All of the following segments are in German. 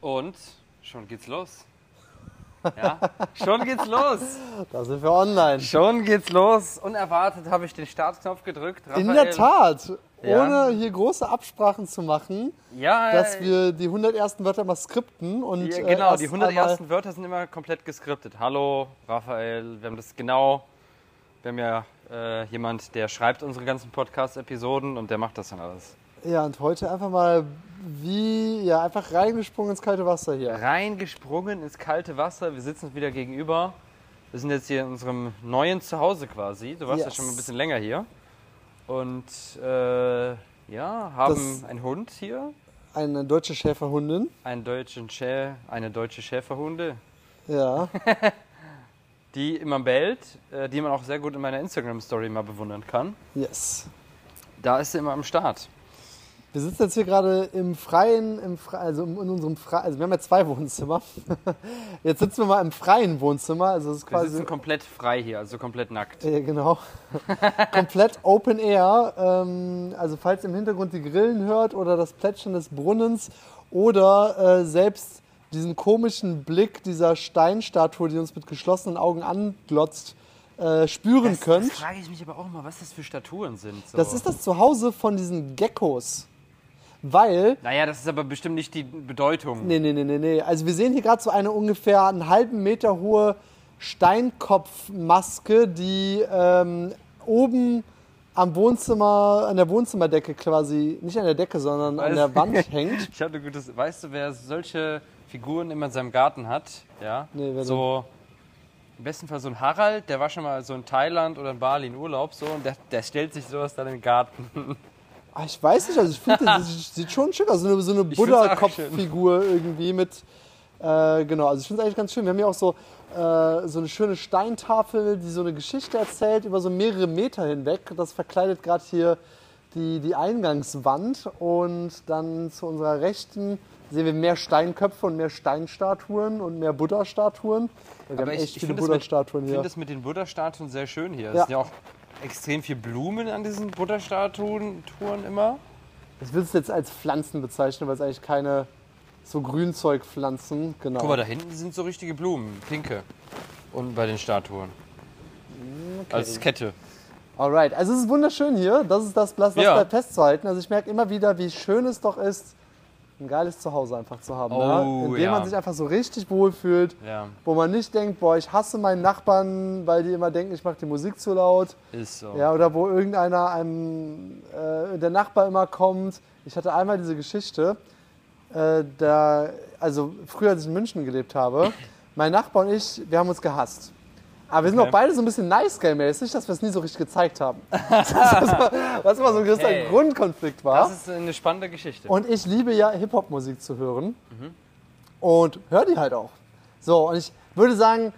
Und schon geht's los. Ja, schon geht's los. Da sind wir online. Schon geht's los. Unerwartet habe ich den Startknopf gedrückt. In Raphael- der Tat. Ja. Ohne hier große Absprachen zu machen, Ja, dass äh, wir die 100 ersten Wörter mal skripten und ja, äh, genau, erst die 100 einmal- ersten Wörter sind immer komplett geskriptet. Hallo, Raphael. Wir haben das genau. Wir haben ja äh, jemand, der schreibt unsere ganzen Podcast-Episoden und der macht das dann alles. Ja, und heute einfach mal wie, ja, einfach reingesprungen ins kalte Wasser hier. Reingesprungen ins kalte Wasser. Wir sitzen uns wieder gegenüber. Wir sind jetzt hier in unserem neuen Zuhause quasi. Du warst ja Yes. schon ein bisschen länger hier. Und äh, ja, haben Das- einen Hund hier. Eine deutsche Schäferhundin. Einen deutschen Schä eine deutsche Schäferhunde, Ja, die immer bellt, äh, die man auch sehr gut in meiner Instagram-Story mal bewundern kann. yes. Da ist sie immer am Start. Wir sitzen jetzt hier gerade im Freien, im Fre also in unserem Freien, also wir haben ja zwei Wohnzimmer. Jetzt sitzen wir mal im freien Wohnzimmer, also es ist Wir quasi sitzen komplett frei hier, also komplett nackt. Ja, genau. Komplett Open Air. Ähm, also falls ihr im Hintergrund die Grillen hört oder das Plätschern des Brunnens oder äh, selbst diesen komischen Blick dieser Steinstatue, die uns mit geschlossenen Augen anglotzt, äh, spüren Das, könnt. das frage ich mich aber auch mal, was das für Statuen sind. So. Das ist das Zuhause von diesen Geckos. Weil Naja, das ist aber bestimmt nicht die Bedeutung. Nee, nee, nee, nee, nee. Also wir sehen hier gerade so eine ungefähr einen halben Meter hohe Steinkopfmaske, die ähm, oben am Wohnzimmer, an der Wohnzimmerdecke quasi, nicht an der Decke, sondern an der Wand hängt. Ich hatte gutes. Weißt du, wer solche Figuren immer in seinem Garten hat? Ja. Nee, wer so. Im besten Fall so ein Harald, der war schon mal so in Thailand oder in Bali in Urlaub so und der, der stellt sich sowas dann in den Garten. Ah, ich weiß nicht, also ich finde, das sieht schon schön aus. So eine, so eine Ich Buddha-Kopffigur irgendwie mit. Äh, genau, also ich finde es eigentlich ganz schön. Wir haben hier auch so, äh, so eine schöne Steintafel, die so eine Geschichte erzählt über so mehrere Meter hinweg. Das verkleidet gerade hier die, die Eingangswand. Und dann zu unserer Rechten sehen wir mehr Steinköpfe und mehr Steinstatuen und mehr Buddha-Statuen. Wir haben echt viele finde das, mit- Buddha-Statuen ich hier. find das mit den Buddha-Statuen sehr schön hier. Ja. sind ja auch extrem viel Blumen an diesen Buddha-Statuen immer. Ich will es jetzt als Pflanzen bezeichnen, weil es eigentlich keine so Grünzeugpflanzen, genau. Guck mal, da hinten sind so richtige Blumen, pinke. Und bei den Statuen. Als Kette. Alright, also es ist wunderschön hier. Das ist das, das Ja. bleibt festzuhalten. Also ich merke immer wieder, wie schön es doch ist, ein geiles Zuhause einfach zu haben. Oh, ne? In dem ja. man sich einfach so richtig wohlfühlt. Ja, Wo man nicht denkt, boah, ich hasse meinen Nachbarn, weil die immer denken, ich mache die Musik zu laut. ist so. Ja, oder wo irgendeiner einem, äh, der Nachbar immer kommt. Ich hatte einmal diese Geschichte, äh, da, also früher, als ich in München gelebt habe, mein Nachbar und ich, wir haben uns gehasst. Aber wir sind Okay. auch beide so ein bisschen nice guy mäßig dass wir es nie so richtig gezeigt haben. Was immer so ein gewisser Okay. Grundkonflikt war. Das ist eine spannende Geschichte. Und ich liebe ja Hip-Hop-Musik zu hören. Und höre die halt auch. So, und ich würde sagen,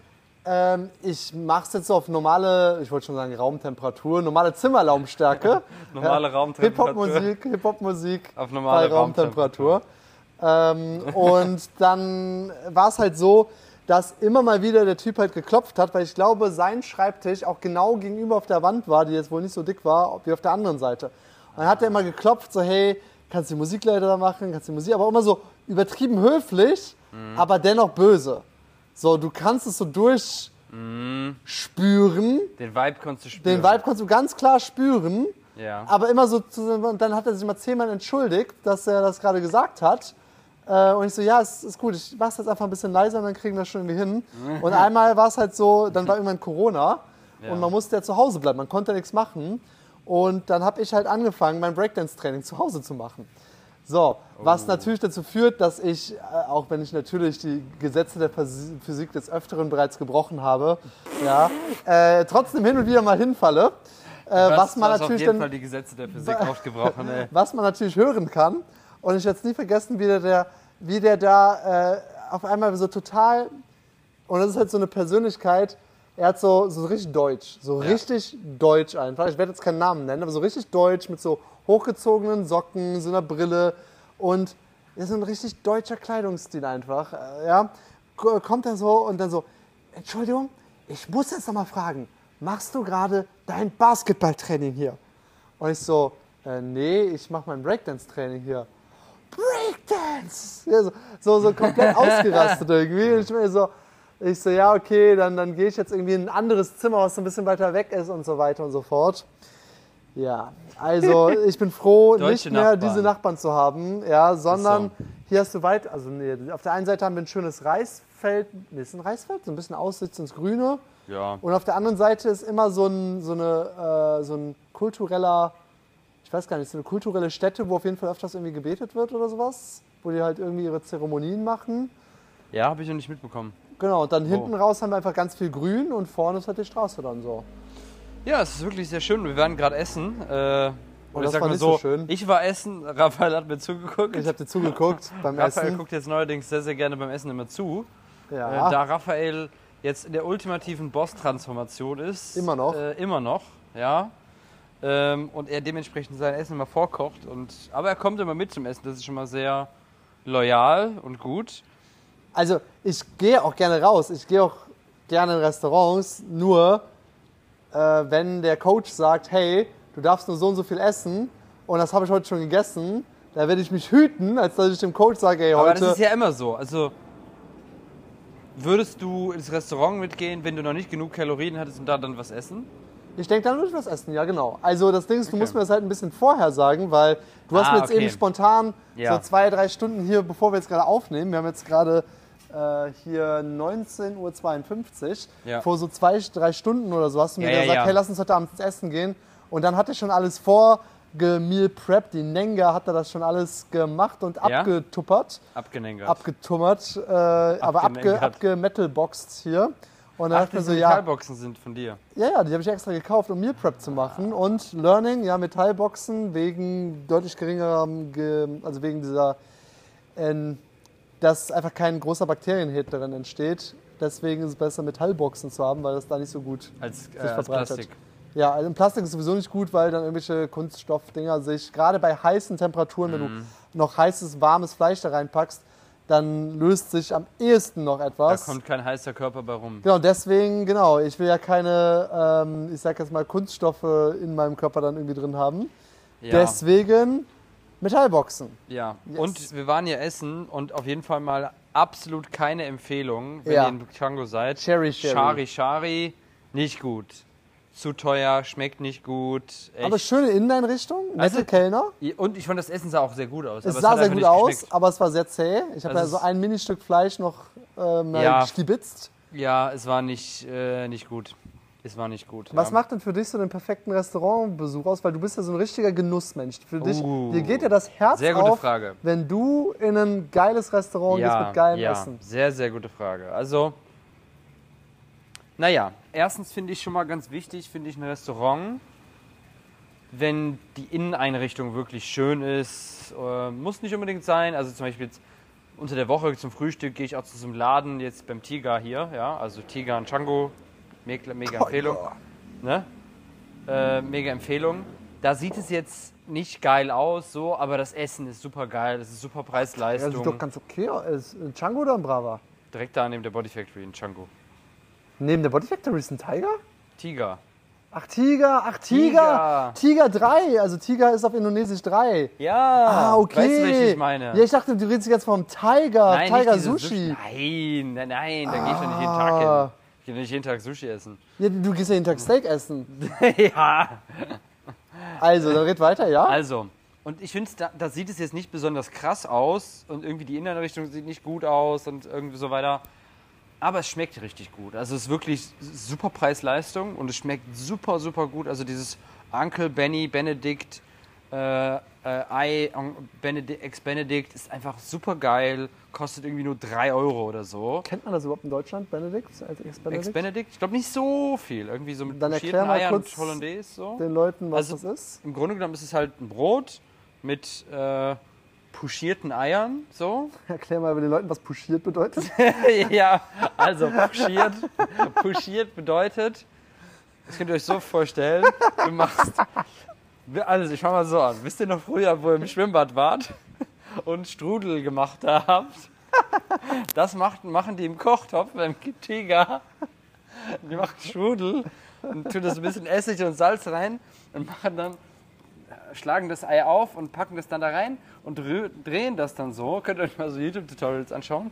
ähm, ich mache es jetzt so auf normale, ich wollte schon sagen Raumtemperatur, normale Zimmerlaumstärke. Normale Raumtemperatur. Hip-Hop-Musik, Hip-Hop-Musik Auf normale bei Raumtemperatur. Ähm, und dann war es halt so, dass immer mal wieder der Typ halt geklopft hat, weil ich glaube, sein Schreibtisch auch genau gegenüber auf der Wand war, die jetzt wohl nicht so dick war, wie auf der anderen Seite. Und dann hat er immer geklopft, so hey, kannst du die Musik leider machen, kannst du die Musik, aber immer so übertrieben höflich, Mhm. aber dennoch böse. So, du kannst es so durchspüren, Den Vibe konntest du spüren. den Vibe kannst du ganz klar spüren. Ja. Aber immer so, zu, und dann hat er sich mal zehnmal entschuldigt, dass er das gerade gesagt hat. Äh, und ich so, ja, es ist gut, ich mach's jetzt einfach ein bisschen leiser und dann kriegen wir das schon irgendwie hin. Und einmal war es halt so, dann war irgendwann Corona Ja. und man musste ja zu Hause bleiben, man konnte nichts machen. Und dann habe ich halt angefangen, mein Breakdance-Training zu Hause zu machen. So, was natürlich dazu führt, dass ich, äh, auch wenn ich natürlich die Gesetze der Phys- Physik des Öfteren bereits gebrochen habe, ja, äh, trotzdem hin und wieder mal hinfalle. Äh, was, man hast auf natürlich dann Fall die Gesetze der Physik aufgebrochen, ey. was man natürlich hören kann. Und ich werde es nie vergessen, wie der, der, wie der da äh, auf einmal so total, und das ist halt so eine Persönlichkeit, er hat so, so richtig deutsch, so Ja. richtig deutsch einfach. Ich werde jetzt keinen Namen nennen, aber so richtig deutsch mit so hochgezogenen Socken, so einer Brille und er ist so ein richtig deutscher Kleidungsstil einfach. Äh, ja, kommt er so und dann so, Entschuldigung, ich muss jetzt noch mal fragen, machst du gerade dein Basketballtraining hier? Und ich so, äh, nee, ich mache mein Breakdance-Training hier. Breakdance! Ja, so, so, so komplett ausgerastet irgendwie. Und ich mir so, ich so, ja, okay, dann, dann gehe ich jetzt irgendwie in ein anderes Zimmer, was so ein bisschen weiter weg ist und so weiter und so fort. Ja, also ich bin froh, nicht mehr Nachbarn. diese Nachbarn zu haben, ja, sondern so. hier hast du weit, also nee, auf der einen Seite haben wir ein schönes Reisfeld, nee, ist ein Reisfeld, so ein bisschen Aussicht ins Grüne. Ja. Und auf der anderen Seite ist immer so ein, so eine, äh, so ein kultureller, ich weiß gar nicht, so eine kulturelle Stätte, wo auf jeden Fall öfters irgendwie gebetet wird oder sowas, wo die halt irgendwie ihre Zeremonien machen. Ja, habe ich noch nicht mitbekommen. Genau, und dann hinten raus haben wir einfach ganz viel Grün und vorne ist halt die Straße dann so. Ja, es ist wirklich sehr schön. Wir waren gerade essen. Äh, und das ich sag war mal nicht so, so schön. ich war essen, Raphael hat mir zugeguckt. Ich habe dir zugeguckt beim Raphael Essen. guckt jetzt neuerdings sehr, sehr gerne beim Essen immer zu. Ja. Äh, da Raphael jetzt in der ultimativen Boss-Transformation ist. Immer noch. Äh, immer noch, ja. Ähm, und er dementsprechend sein Essen immer vorkocht. Und, aber er kommt immer mit zum Essen. Das ist schon mal sehr loyal und gut. Also ich gehe auch gerne raus, ich gehe auch gerne in Restaurants, nur äh, wenn der Coach sagt, hey, du darfst nur so und so viel essen und das habe ich heute schon gegessen, da werde ich mich hüten, als dass ich dem Coach sage, hey, Aber heute... das ist ja immer so. Also würdest du ins Restaurant mitgehen, wenn du noch nicht genug Kalorien hattest und da dann was essen? Ich denke, dann würde ich was essen, ja genau. Also das Ding ist, du Okay. musst mir das halt ein bisschen vorher sagen, weil du hast Ah, mir jetzt okay. eben spontan Ja. so zwei, drei Stunden hier, bevor wir jetzt gerade aufnehmen, wir haben jetzt gerade äh, hier 19.52 Uhr, Ja. vor so zwei, drei Stunden oder so hast du mir Ja, gesagt, hey, lass uns heute Abend ins Essen gehen. Und dann hatte ich schon alles vor, Meal Prep, die Nenga hatte das schon alles gemacht und abgetuppert, Abgenängert. abgetummert, äh, aber abge, abgemetalboxt hier. Und dann Ach, dachte ich mir so, ja, Metallboxen sind von dir. ja, ja, die habe ich extra gekauft, um Meal Prep zu machen. Und Learning, ja, Metallboxen wegen deutlich geringerem, Ge also wegen dieser, ähm, dass einfach kein großer Bakterienhit darin entsteht. Deswegen ist es besser, Metallboxen zu haben, weil das da nicht so gut Als, sich äh, als verbreitet. Plastik. Ja, also Plastik ist sowieso nicht gut, weil dann irgendwelche Kunststoffdinger sich, gerade bei heißen Temperaturen, wenn du Mhm. noch heißes, warmes Fleisch da reinpackst, dann löst sich am ehesten noch Da etwas. kommt kein heißer Körper bei rum. Genau, deswegen, genau, ich will ja keine, ähm, ich sag jetzt mal, Kunststoffe in meinem Körper dann irgendwie drin haben. Ja. Deswegen Metallboxen. Ja, Yes. und wir waren hier essen und auf jeden Fall mal absolut keine Empfehlung, wenn Ja. ihr in Django seid. Cherry, Cherry. Shari Shari, nicht gut. Zu teuer, schmeckt nicht gut. Echt. Aber schöne Inneneinrichtung, nette Also- Kellner. und ich fand, das Essen sah auch sehr gut aus. Es sah hat sehr gut aus, geschmeckt. aber es war sehr zäh. Ich habe Das ja so ein Ministück Fleisch noch ähm, Ja. stibitzt. Ja, es war nicht, äh, nicht gut. Es war nicht gut. Was ja. macht denn für dich so den perfekten Restaurantbesuch aus? Weil du bist ja so ein richtiger Genussmensch. Für dich, Uh. dir geht ja das Herz Sehr gute auf, Frage. wenn du in ein geiles Restaurant gehst mit geilem ja, Essen. Sehr, sehr gute Frage. Also, naja, erstens finde ich schon mal ganz wichtig, finde ich ein Restaurant, wenn die Inneneinrichtung wirklich schön ist, äh, muss nicht unbedingt sein. Also zum Beispiel jetzt unter der Woche zum Frühstück gehe ich auch zu so einem Laden, jetzt beim Tiger hier, ja, also Tiger und Django, mega, mega Empfehlung. Ne? Äh, mega Empfehlung. Da sieht es jetzt nicht geil aus, so, aber das Essen ist super geil, es ist super Ja, Preis-Leistung. sieht doch ganz okay aus. Django oder ein Brava? Direkt da neben der Body Factory in Django. Neben der Body Factory ist ein Tiger? Tiger. Ach, Tiger, ach, Tiger. Tiger 3, also Tiger ist auf Indonesisch 3. Ja. Ah, okay. Weißt du, welche ich meine? Ja, ich dachte, du redest jetzt vom Tiger, nein, Tiger diese Sushi. Nein, nein, nein, da gehe ich doch nicht jeden Tag Ah. hin. Ich gehe nicht jeden Tag Sushi essen. Ja, du gehst ja jeden Tag Steak essen. ja. Also, dann red weiter, ja? Also, und ich finde, da, da sieht es jetzt nicht besonders krass aus und irgendwie die Innenrichtung sieht nicht gut aus und irgendwie so weiter. Aber es schmeckt richtig gut. Also es ist wirklich super Preis-Leistung und es schmeckt super, super gut. Also dieses Uncle Benny Benedict äh, äh, Ei Benedict, Ex Benedict ist einfach super geil. Kostet irgendwie nur 3 Euro oder so. Kennt man das überhaupt in Deutschland, Benedikt? Als Ex Ex-Benedikt? Benedict? Ich glaube nicht so viel. Irgendwie so mit Dann erklär mal Eiern kurz und Hollandaise. So. Den Leuten, was Also- das ist? Im Grunde genommen ist es halt ein Brot mit äh, pochierten Eiern. So. Erklär mal den Leuten, was puschiert bedeutet. ja, also puschiert. puschiert bedeutet, das könnt ihr euch so vorstellen, du machst. Also, ich fange mal so an. Wisst ihr noch früher, wo ihr im Schwimmbad wart und Strudel gemacht habt? Das macht, machen die im Kochtopf beim Tiger. Die machen Strudel und tun das ein bisschen Essig und Salz rein und machen dann schlagen das Ei auf und packen das dann da rein und drehen das dann so. Könnt ihr euch mal so YouTube-Tutorials anschauen.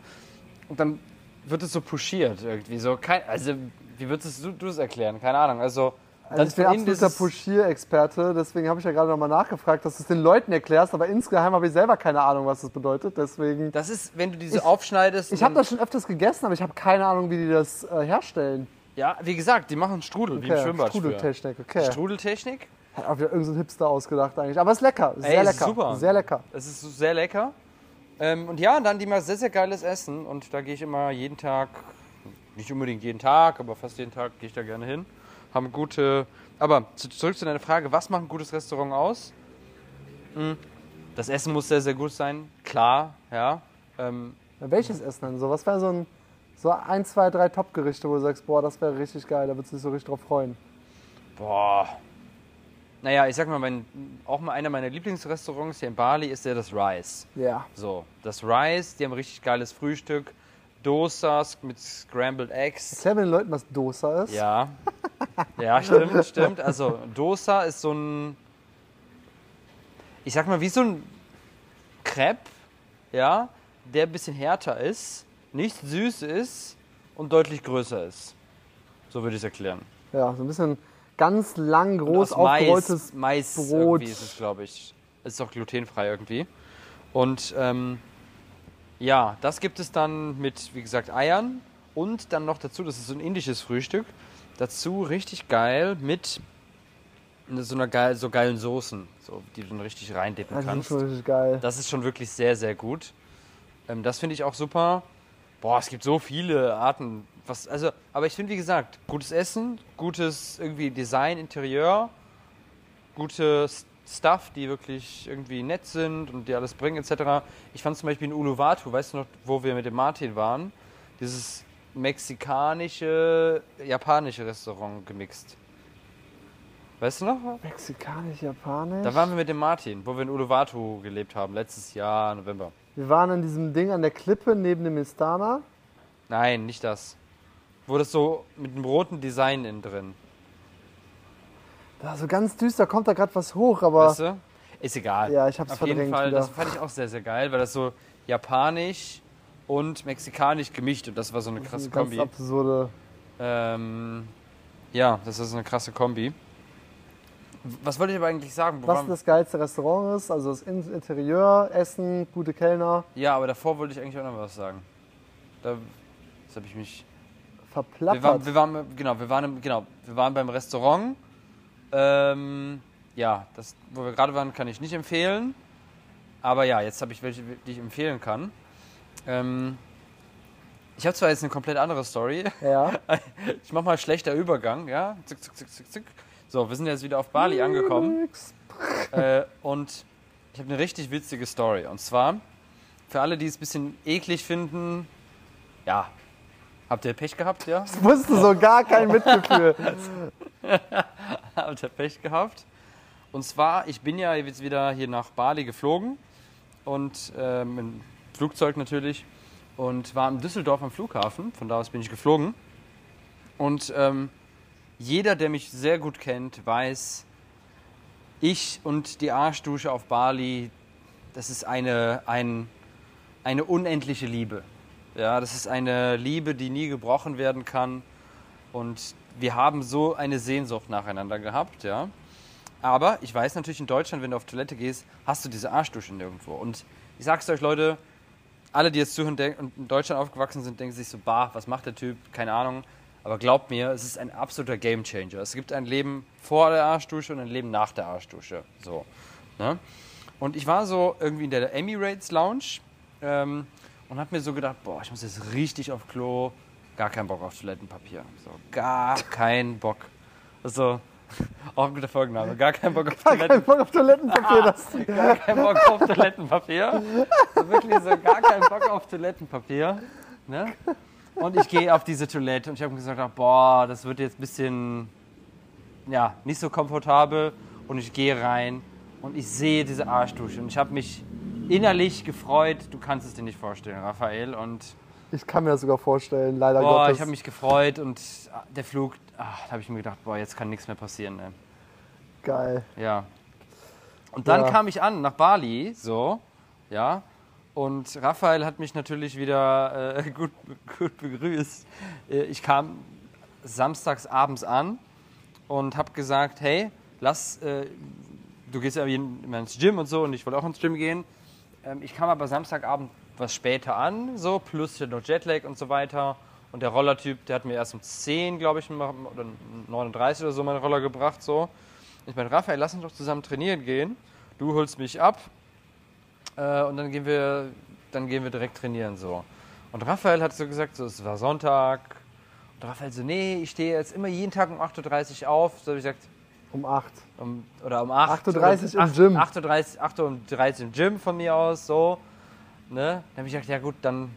Und dann wird es so puschiert irgendwie. So kein, also, wie würdest du, das erklären? Keine Ahnung. Also, Also ich bin absoluter Puschier-Experte, deswegen habe ich ja gerade nochmal nachgefragt, dass du es den Leuten erklärst, aber insgeheim habe ich selber keine Ahnung, was das bedeutet, deswegen... Das ist, wenn du diese aufschneidest. Ich habe das schon öfters gegessen, aber ich habe keine Ahnung, wie die das äh, herstellen. Ja, wie gesagt, die machen Strudel, wie im Okay, Schwimmbad. Strudeltechnik, okay. Strudeltechnik. Hat auch wieder irgendein so Hipster ausgedacht eigentlich. Aber es ist lecker, sehr Ey, ist lecker. super. Sehr lecker. Es ist sehr lecker. Ähm, und ja, dann die mal sehr, sehr geiles Essen. Und da gehe ich immer jeden Tag, nicht unbedingt jeden Tag, aber fast jeden Tag gehe ich da gerne hin. Haben gute. Aber zu- zurück zu deiner Frage, was macht ein gutes Restaurant aus? Hm, Das Essen muss sehr, sehr gut sein. Klar, ja. Ähm, Ja, welches Essen denn so? Was wäre so ein, so ein, zwei, drei Top-Gerichte, wo du sagst, boah, das wäre richtig geil, da würdest du dich so richtig drauf freuen. Boah. Naja, ich sag mal, mein, auch mal einer meiner Lieblingsrestaurants hier in Bali ist ja das Rice. Ja. So, das Rice, die haben richtig geiles Frühstück. Dosas mit Scrambled Eggs. Erklär mir den Leuten, was Dosa ist. Ja. Ja, stimmt, stimmt. Also, Dosa ist so ein. Ich sag mal, wie so ein Crepe, ja, der ein bisschen härter ist, nicht süß ist und deutlich größer ist. So würde ich es erklären. Ja, so ein bisschen ganz lang, groß aus Mais, aufgerolltes Mais Brot. irgendwie ist es, glaube ich. Es ist auch glutenfrei irgendwie. Und ähm, ja, das gibt es dann mit, wie gesagt, Eiern und dann noch dazu, das ist so ein indisches Frühstück, dazu richtig geil mit so einer geil, so geilen Soßen, so, die du dann richtig reindippen Das ist kannst. schon richtig geil. Das ist schon wirklich sehr, sehr gut. Ähm, das finde ich auch super. Boah, es gibt so viele Arten. Was, also, aber ich finde, wie gesagt, gutes Essen, gutes irgendwie Design, Interieur, gutes Stuff, die wirklich irgendwie nett sind und die alles bringen, etc. Ich fand zum Beispiel in Uluwatu, weißt du noch, wo wir mit dem Martin waren, dieses mexikanische, japanische Restaurant gemixt. Weißt du noch? Mexikanisch, japanisch. Da waren wir mit dem Martin, wo wir in Uluwatu gelebt haben, letztes Jahr, November. Wir waren an diesem Ding an der Klippe neben dem Istana. Nein, nicht das. Wo das so mit einem roten Design innen drin. Da so ganz düster kommt da gerade was hoch, aber Weißt du? Ist egal. Ja, ich hab's Auf jeden verdrängt Fall, wieder. das fand ich auch sehr, sehr geil, weil das so japanisch und mexikanisch gemischt und das war so eine krasse eine ganz Kombi. absurde. Ähm, ja, das ist eine krasse Kombi. Was wollte ich aber eigentlich sagen? Wo Was das geilste Restaurant ist, also das In- Interieur, Essen, gute Kellner, ja, aber davor wollte ich eigentlich auch noch was sagen. Da, jetzt habe ich mich Wir verplappert. waren, wir waren, genau, wir waren, im, genau, wir waren beim Restaurant. Ähm, ja, das, wo wir gerade waren, kann ich nicht empfehlen. Aber ja, jetzt habe ich welche, die ich empfehlen kann. Ähm, ich habe zwar jetzt eine komplett andere Story. ja. Ich mache mal schlechter Übergang, ja. Zick, zick, zick, zick, zick. So, wir sind jetzt wieder auf Bali angekommen. Äh, und ich habe eine richtig witzige Story. Und zwar, für alle, die es ein bisschen eklig finden, ja, habt ihr Pech gehabt, ja? Ich wusste so gar kein Mitgefühl. Habt ihr Pech gehabt. Und zwar, ich bin ja jetzt wieder hier nach Bali geflogen und ähm, im Flugzeug natürlich und war in Düsseldorf am Flughafen. Von da aus bin ich geflogen. Und ähm, jeder, der mich sehr gut kennt, weiß, ich und die Arschdusche auf Bali, das ist eine, ein, eine unendliche Liebe. Ja, das ist eine Liebe, die nie gebrochen werden kann. Und wir haben so eine Sehnsucht nacheinander gehabt, ja. Aber ich weiß natürlich, in Deutschland, wenn du auf Toilette gehst, hast du diese Arschdusche nirgendwo. Und ich sag's euch, Leute, alle, die jetzt zuhören und in Deutschland aufgewachsen sind, denken sich so, bah, was macht der Typ? Keine Ahnung. Aber glaubt mir, es ist ein absoluter Gamechanger. Es gibt ein Leben vor der Arschdusche und ein Leben nach der Arschdusche. So. Ne? Und ich war so irgendwie in der Emirates Lounge ähm, und habe mir so gedacht, boah, ich muss jetzt richtig auf Klo. Gar keinen Bock auf Toilettenpapier. So, gar keinen Bock. Also, auch ein guter Folgenname. Gar keinen Bock auf Kein Toilettenpapier. Bock auf Toilettenpapier. Das Gar keinen Bock auf Toilettenpapier. So wirklich so gar keinen Bock auf Toilettenpapier. Ne? Und ich gehe auf diese Toilette und ich habe gesagt, ach, boah, das wird jetzt ein bisschen, ja, nicht so komfortabel. Und ich gehe rein und ich sehe diese Arschdusche und ich habe mich innerlich gefreut. Du kannst es dir nicht vorstellen, Raphael. Und ich kann mir das sogar vorstellen, leider boah, Gottes. ich habe mich gefreut und der Flug, ach, da habe ich mir gedacht, boah, jetzt kann nichts mehr passieren. Ne? Geil. Ja. Und dann Ja. kam ich an nach Bali, so, ja. Und Raphael hat mich natürlich wieder äh, gut, gut begrüßt. Äh, Ich kam samstags abends an und habe gesagt, hey, lass, äh, du gehst ja immer ins Gym und so und ich wollte auch ins Gym gehen. Ähm, ich kam aber Samstagabend was später an, so, plus hier noch Jetlag und so weiter. Und der Rollertyp, der hat mir erst um 10, glaube ich, oder 39 oder so meinen Roller gebracht, so. Ich meine, Raphael, lass uns doch zusammen trainieren gehen. Du holst mich ab äh, und dann gehen wir, dann gehen wir direkt trainieren, so. Und Raphael hat so gesagt, so, es war Sonntag. Und Raphael so, nee, ich stehe jetzt immer jeden Tag um 8.30 Uhr auf. So habe ich gesagt, Um 8. um, oder um 8 8.30 Uhr im Gym. 8.30 8 Uhr 30 im Gym von mir aus, so. Ne? Dann habe ich gesagt, ja gut, dann,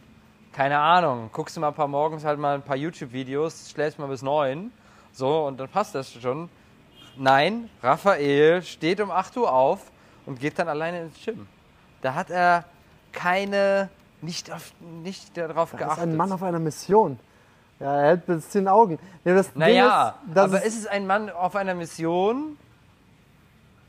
keine Ahnung, guckst du mal ein paar morgens halt mal ein paar YouTube-Videos, schläfst mal bis 9, so, und dann passt das schon. Nein, Raphael steht um 8 Uhr auf und geht dann alleine ins Gym. Da hat er keine, nicht, auf, nicht darauf Das geachtet. ist ein Mann auf einer Mission. Ja, er hält bis zehn Augen. Nee, das Naja, Ding ist, aber ist, ist es ein Mann auf einer Mission?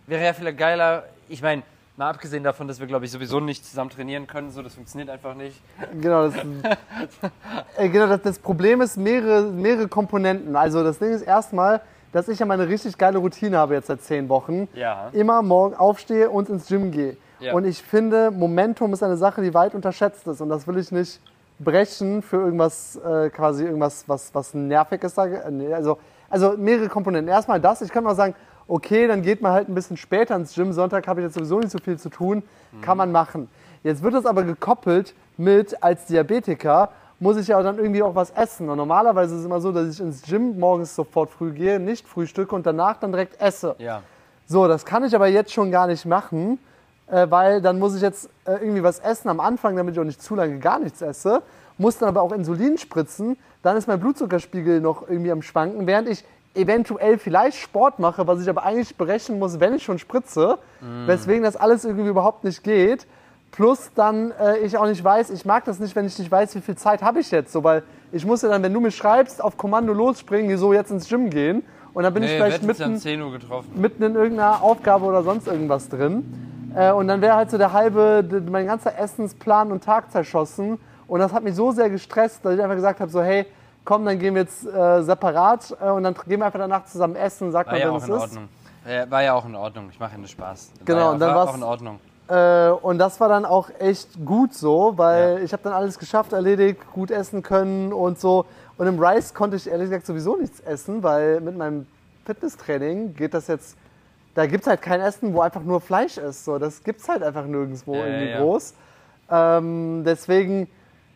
Wäre ja vielleicht geiler. Ich meine, mal abgesehen davon, dass wir, glaube ich, sowieso nicht zusammen trainieren können, so, das funktioniert einfach nicht. Genau, das, äh, genau das, das Problem ist mehrere, mehrere Komponenten. Also das Ding ist erstmal, dass ich ja meine richtig geile Routine habe jetzt seit zehn Wochen. Ja. Immer morgen aufstehe und ins Gym gehe. Ja. Und ich finde, Momentum ist eine Sache, die weit unterschätzt ist. Und das will ich nicht brechen für irgendwas, äh, quasi irgendwas, was, was nervig ist. Also, also mehrere Komponenten. Erstmal das, ich kann mal sagen, okay, dann geht man halt ein bisschen später ins Gym. Sonntag habe ich jetzt sowieso nicht so viel zu tun. Kann man machen. Jetzt wird das aber gekoppelt mit, als Diabetiker muss ich ja dann irgendwie auch was essen. Und normalerweise ist es immer so, dass ich ins Gym morgens sofort früh gehe, nicht frühstücke und danach dann direkt esse. Ja. So, das kann ich aber jetzt schon gar nicht machen, äh, weil dann muss ich jetzt äh, irgendwie was essen am Anfang, damit ich auch nicht zu lange gar nichts esse. Muss dann aber auch Insulin spritzen. Dann ist mein Blutzuckerspiegel noch irgendwie am Schwanken, während ich eventuell vielleicht Sport mache, was ich aber eigentlich berechnen muss, wenn ich schon spritze. Weswegen das alles irgendwie überhaupt nicht geht. Plus dann äh, ich auch nicht weiß, ich mag das nicht, wenn ich nicht weiß, wie viel Zeit habe ich jetzt. So, weil ich muss ja dann, wenn du mir schreibst, auf Kommando losspringen, so jetzt ins Gym gehen. Und dann bin ich Nee, vielleicht ja um mitten 10 Uhr getroffen. mitten in irgendeiner Aufgabe oder sonst irgendwas drin. Äh, und dann wäre halt so der halbe, mein ganzer Essensplan und Tag zerschossen. Und das hat mich so sehr gestresst, dass ich einfach gesagt habe, so hey, komm, dann gehen wir jetzt äh, separat äh, und dann gehen wir einfach danach zusammen essen, sagt War man, ja wenn auch es in ist. Ordnung. War ja auch in Ordnung. Ich mache ja nur Spaß. Genau, war ja, und dann war auch in Ordnung. Äh, und das war dann auch echt gut so, weil ich habe dann alles geschafft, erledigt, gut essen können und so. Und im Rice konnte ich ehrlich gesagt sowieso nichts essen, weil mit meinem Fitnesstraining geht das jetzt, da gibt es halt kein Essen, wo einfach nur Fleisch ist. So, das gibt es halt einfach nirgendwo Ja, irgendwie ja. groß. Ähm, deswegen,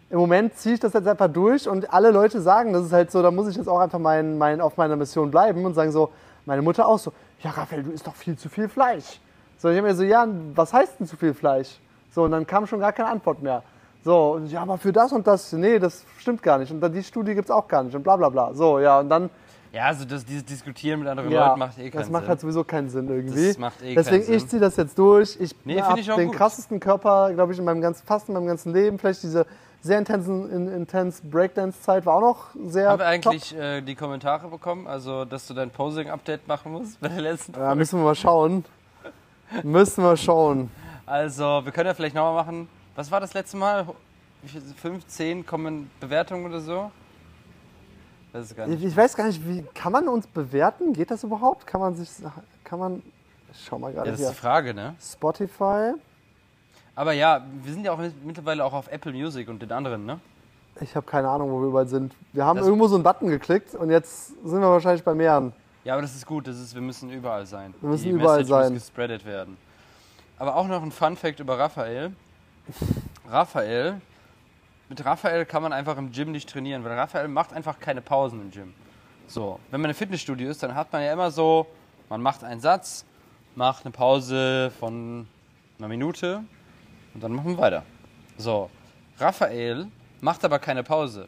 im Moment ziehe ich das jetzt einfach durch und alle Leute sagen, das ist halt so, da muss ich jetzt auch einfach mein, mein, auf meiner Mission bleiben und sagen so, meine Mutter auch so, ja Raphael, du isst doch viel zu viel Fleisch. So, ich habe mir so, ja, was heißt denn zu viel Fleisch? So, und dann kam schon gar keine Antwort mehr. So, und ja, aber für das und das, nee, das stimmt gar nicht. Und dann die Studie gibt es auch gar nicht und bla bla bla. So, ja, und dann, Ja, also das, dieses Diskutieren mit anderen ja, Leuten macht eh keinen das macht Sinn. halt sowieso keinen Sinn irgendwie. Das macht eh Deswegen, keinen ich Sinn. ziehe das jetzt durch. Ich Nee, habe den gut. krassesten Körper, glaube ich, in meinem ganzen, fast in meinem ganzen Leben. Vielleicht diese sehr intensen, in, intense Breakdance-Zeit war auch noch sehr Haben wir eigentlich äh, die Kommentare bekommen, also dass du dein Posing-Update machen musst bei der letzten Ja, müssen wir mal schauen. müssen wir schauen. Also, wir können ja vielleicht nochmal machen. Was war das letzte Mal? Wie viel, fünf, zehn kommen Bewertungen oder so? Das ist nicht. Ich, ich weiß gar nicht, wie kann man uns bewerten? Geht das überhaupt? Kann man sich, kann man, schau mal Ja, gerade das ist hier. die Frage, ne? Spotify. Aber ja, wir sind ja auch mit- mittlerweile auch auf Apple Music und den anderen, ne? Ich habe keine Ahnung, wo wir überall sind. Wir haben Das- irgendwo so einen Button geklickt und jetzt sind wir wahrscheinlich bei mehreren. Ja, aber das ist gut. Das ist, wir müssen überall sein. Wir müssen die überall Message sein. muss gespreadet werden. Aber auch noch ein Fun Fact über Raphael. Raphael, mit Raphael kann man einfach im Gym nicht trainieren, weil Raphael macht einfach keine Pausen im Gym. So, wenn man im Fitnessstudio ist, dann hat man ja immer so, man macht einen Satz, macht eine Pause von einer Minute und dann machen wir weiter. So, Raphael macht aber keine Pause.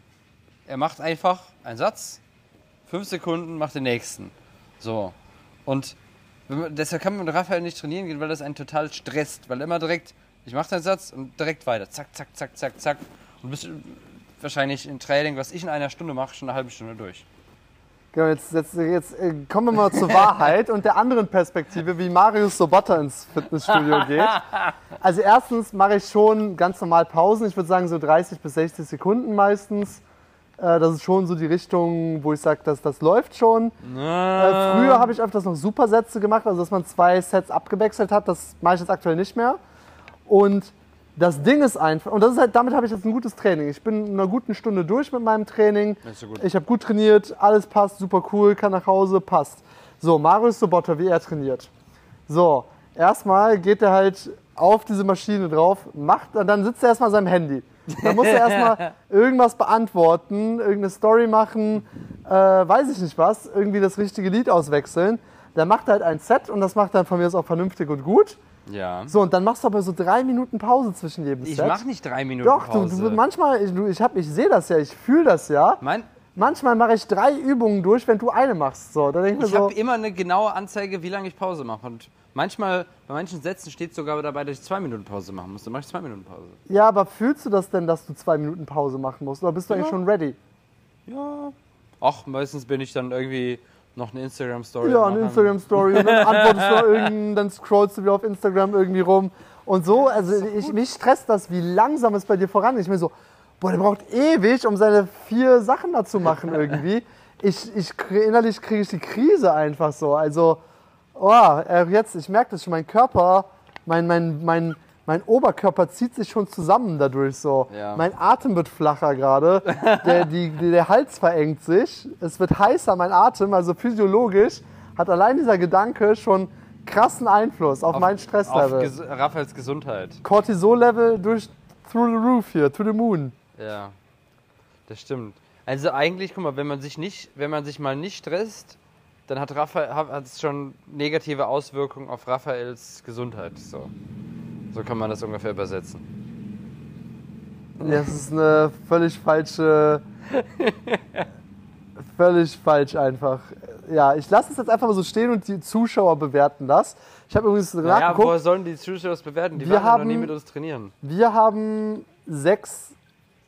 Er macht einfach einen Satz, fünf Sekunden, macht den nächsten. So. Und man, deshalb kann man mit Raphael nicht trainieren gehen, weil das einen total stresst. Weil immer direkt, ich mache den Satz und direkt weiter. Zack, zack, zack, zack, zack. Und bist wahrscheinlich im Training, was ich in einer Stunde mache, schon eine halbe Stunde durch. Genau, jetzt, jetzt, jetzt äh, kommen wir mal zur Wahrheit und der anderen Perspektive, wie Marius Sobotta ins Fitnessstudio geht. Also erstens mache ich schon ganz normal Pausen. Ich würde sagen so 30 bis 60 Sekunden meistens. Äh, Das ist schon so die Richtung, wo ich sage, dass das läuft schon. Äh, früher habe ich öfters noch Supersätze gemacht, also dass man zwei Sets abgewechselt hat. Das mache ich jetzt aktuell nicht mehr. Und das Ding ist einfach, und das ist halt, damit habe ich jetzt ein gutes Training. Ich bin in einer guten Stunde durch mit meinem Training. Ist ja gut. Ich habe gut trainiert, alles passt, super cool, kann nach Hause, passt. So, Marius Sobotta, wie er trainiert. So, erstmal geht er halt auf diese Maschine drauf, macht, dann sitzt er erstmal an seinem Handy. Dann muss er erstmal irgendwas beantworten, irgendeine Story machen, äh, weiß ich nicht was, irgendwie das richtige Lied auswechseln. Dann macht er halt ein Set und das macht dann von mir aus auch vernünftig und gut. Ja. So, und dann machst du aber so drei Minuten Pause zwischen jedem Ich Set. mache nicht drei Minuten Doch, du, Pause. du, manchmal, ich, du, ich, hab- ich sehe das ja, ich fühle das ja. mein, Manchmal mache ich drei Übungen durch, wenn du eine machst. So, da denke ich ich so, habe immer eine genaue Anzeige, wie lange ich Pause mache. Und manchmal, bei manchen Sätzen steht sogar dabei, dass ich zwei Minuten Pause machen muss. Dann mache ich zwei Minuten Pause. ja, aber fühlst du das denn, dass du zwei Minuten Pause machen musst? Oder bist du eigentlich schon ready? Ja. Ach, meistens bin ich dann irgendwie noch eine Instagram-Story. Ja, eine. Instagram-Story dann antwortest du noch irgendeinen, dann scrollst du wieder auf Instagram irgendwie rum. Und so, also ich, mich stresst das, wie langsam es bei dir vorangeht. Ich mir so, boah, der braucht ewig, um seine vier Sachen da zu machen irgendwie. Ich, ich innerlich kriege ich die Krise einfach so. Also, oh, äh, jetzt, ich merke das schon, mein Körper, mein, mein, mein, mein Oberkörper zieht sich schon zusammen dadurch so. Ja. Mein Atem wird flacher gerade, der, die, der Hals verengt sich, es wird heißer, mein Atem, also physiologisch hat allein dieser Gedanke schon krassen Einfluss auf, mein Auf Stresslevel. Ges Raphaels Gesundheit. Cortisol-Level durch through the roof hier, to the moon. Ja, das stimmt. Also eigentlich, guck mal, wenn man sich nicht, wenn man sich mal nicht stresst, dann hat Raphael hat es schon negative Auswirkungen auf Raphaels Gesundheit. So, so kann man das ungefähr übersetzen. Ja, Das ist eine völlig falsche. völlig falsch einfach. Ja, ich lasse es jetzt einfach mal so stehen und die Zuschauer bewerten das. Ich habe übrigens Naja, nachgeguckt. woher sollen die Zuschauer das bewerten? Die Wir ja noch haben- nie mit uns trainieren. Wir haben sechs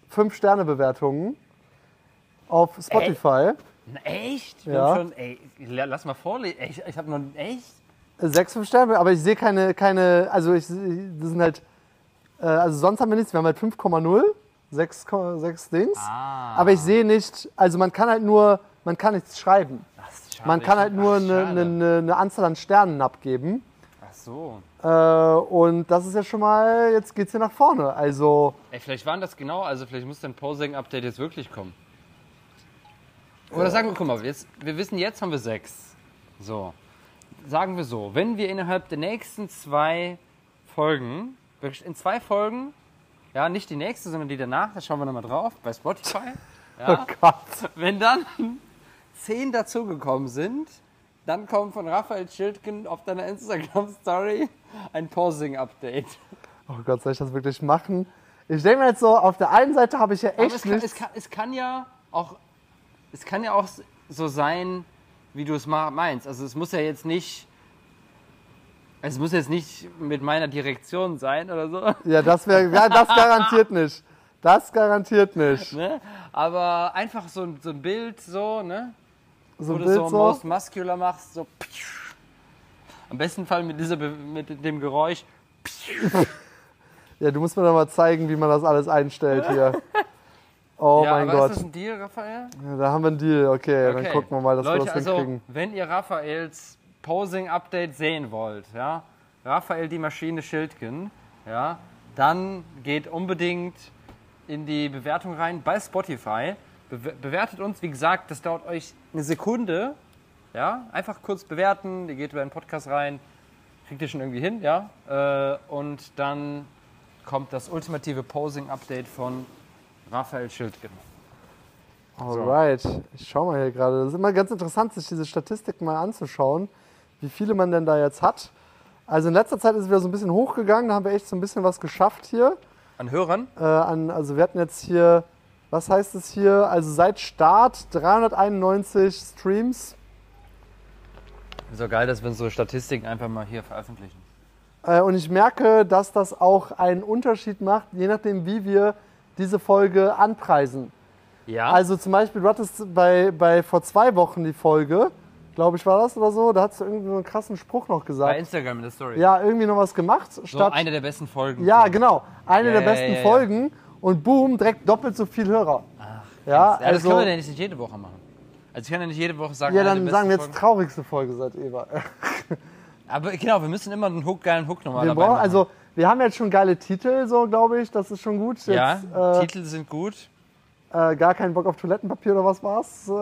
Fünf-Sterne-Bewertungen auf Spotify. Na, echt? Wir Ja. haben schon, ey, la- lass mal vorlesen. Ich, ich habe noch, echt? Sechs Fünf-Sterne, aber ich sehe keine, keine, also ich, das sind halt, äh, also sonst haben wir nichts, wir haben halt 5,0, 6, 6 Dings. Ah. Aber ich sehe nicht, also man kann halt nur, man kann nichts schreiben. Schade. Man kann halt nur eine, eine, eine Anzahl an Sternen abgeben. Ach so. Äh, und das ist ja schon mal, jetzt geht's hier nach vorne. Also, Ey, vielleicht waren das genau, also vielleicht muss dein Posing-Update jetzt wirklich kommen. Oder sagen wir, guck mal, jetzt, wir wissen, jetzt haben wir sechs. So. Sagen wir so, wenn wir innerhalb der nächsten zwei Folgen, wirklich in zwei Folgen, ja, nicht die nächste, sondern die danach, da schauen wir nochmal drauf, bei Spotify. Ja, oh Gott. wenn dann zehn dazugekommen sind, dann kommt von Raphael Schildgen auf deiner Instagram-Story ein Posing-Update. Oh Gott, soll ich das wirklich machen? Ich denke mir jetzt so, auf der einen Seite habe ich ja Aber echt es kann, nichts. es, kann, es kann ja auch es kann ja auch so sein, wie du es meinst. Also es muss ja jetzt nicht es muss jetzt nicht mit meiner Direktion sein oder so, Ja, das wäre, ja, das garantiert nicht. Das garantiert nicht. ne? Aber einfach so, ein- so ein Bild so, ne? So Wo ein du Bild so so. most muscular machst, so am besten Fall mit dieser mit dem Geräusch. Ja, du musst mir doch mal zeigen, wie man das alles einstellt hier. Oh ja, mein aber Gott. ist das ein Deal, Raphael? Ja, da haben wir einen Deal. Okay, dann gucken wir mal, dass Leute, wir das also, hinkriegen. wenn ihr Raphaels Posing-Update sehen wollt, ja, Raphael die Maschine Schildgen, ja, dann geht unbedingt in die Bewertung rein bei Spotify. Be bewertet uns, wie gesagt, das dauert euch eine Sekunde. Ja, einfach kurz bewerten, ihr geht über den Podcast rein, kriegt ihr schon irgendwie hin, ja. Äh, und dann kommt das ultimative Posing-Update von Raphael Schildgen. Alright, ich schau mal hier gerade. Das ist immer ganz interessant, sich diese Statistiken mal anzuschauen, wie viele man denn da jetzt hat. Also in letzter Zeit ist es wieder so ein bisschen hochgegangen, da haben wir echt so ein bisschen was geschafft hier. An Hörern? Äh, an, also wir hatten jetzt hier, was heißt es hier? Also seit Start 391 Streams. So geil, dass wir unsere Statistiken einfach mal hier veröffentlichen. Äh, und ich merke, dass das auch einen Unterschied macht, je nachdem, wie wir diese Folge anpreisen. Ja. Also zum Beispiel, du hattest bei, bei vor zwei Wochen die Folge, glaube ich war das oder so, da hast du irgendwie so einen krassen Spruch noch Bei gesagt. Instagram in der Story. Ja, irgendwie noch was gemacht. so Statt, eine der besten Folgen. ja, genau. Eine Ja, der ja, besten ja. Folgen und boom, direkt doppelt so viel Hörer. Ach, Ja, ja, das also- können wir ja nicht jede Woche machen. Also ich kann ja nicht jede Woche sagen, Ja, dann sagen wir jetzt traurigste Folge seit Eva. Folgen. Aber genau, wir müssen immer einen Hook, geilen Hook nochmal Wir dabei brauchen, machen. also, wir haben jetzt schon geile Titel, so glaube ich, das ist schon gut. Jetzt, ja, äh, Titel sind gut. äh, gar keinen Bock auf Toilettenpapier oder was war's? Äh,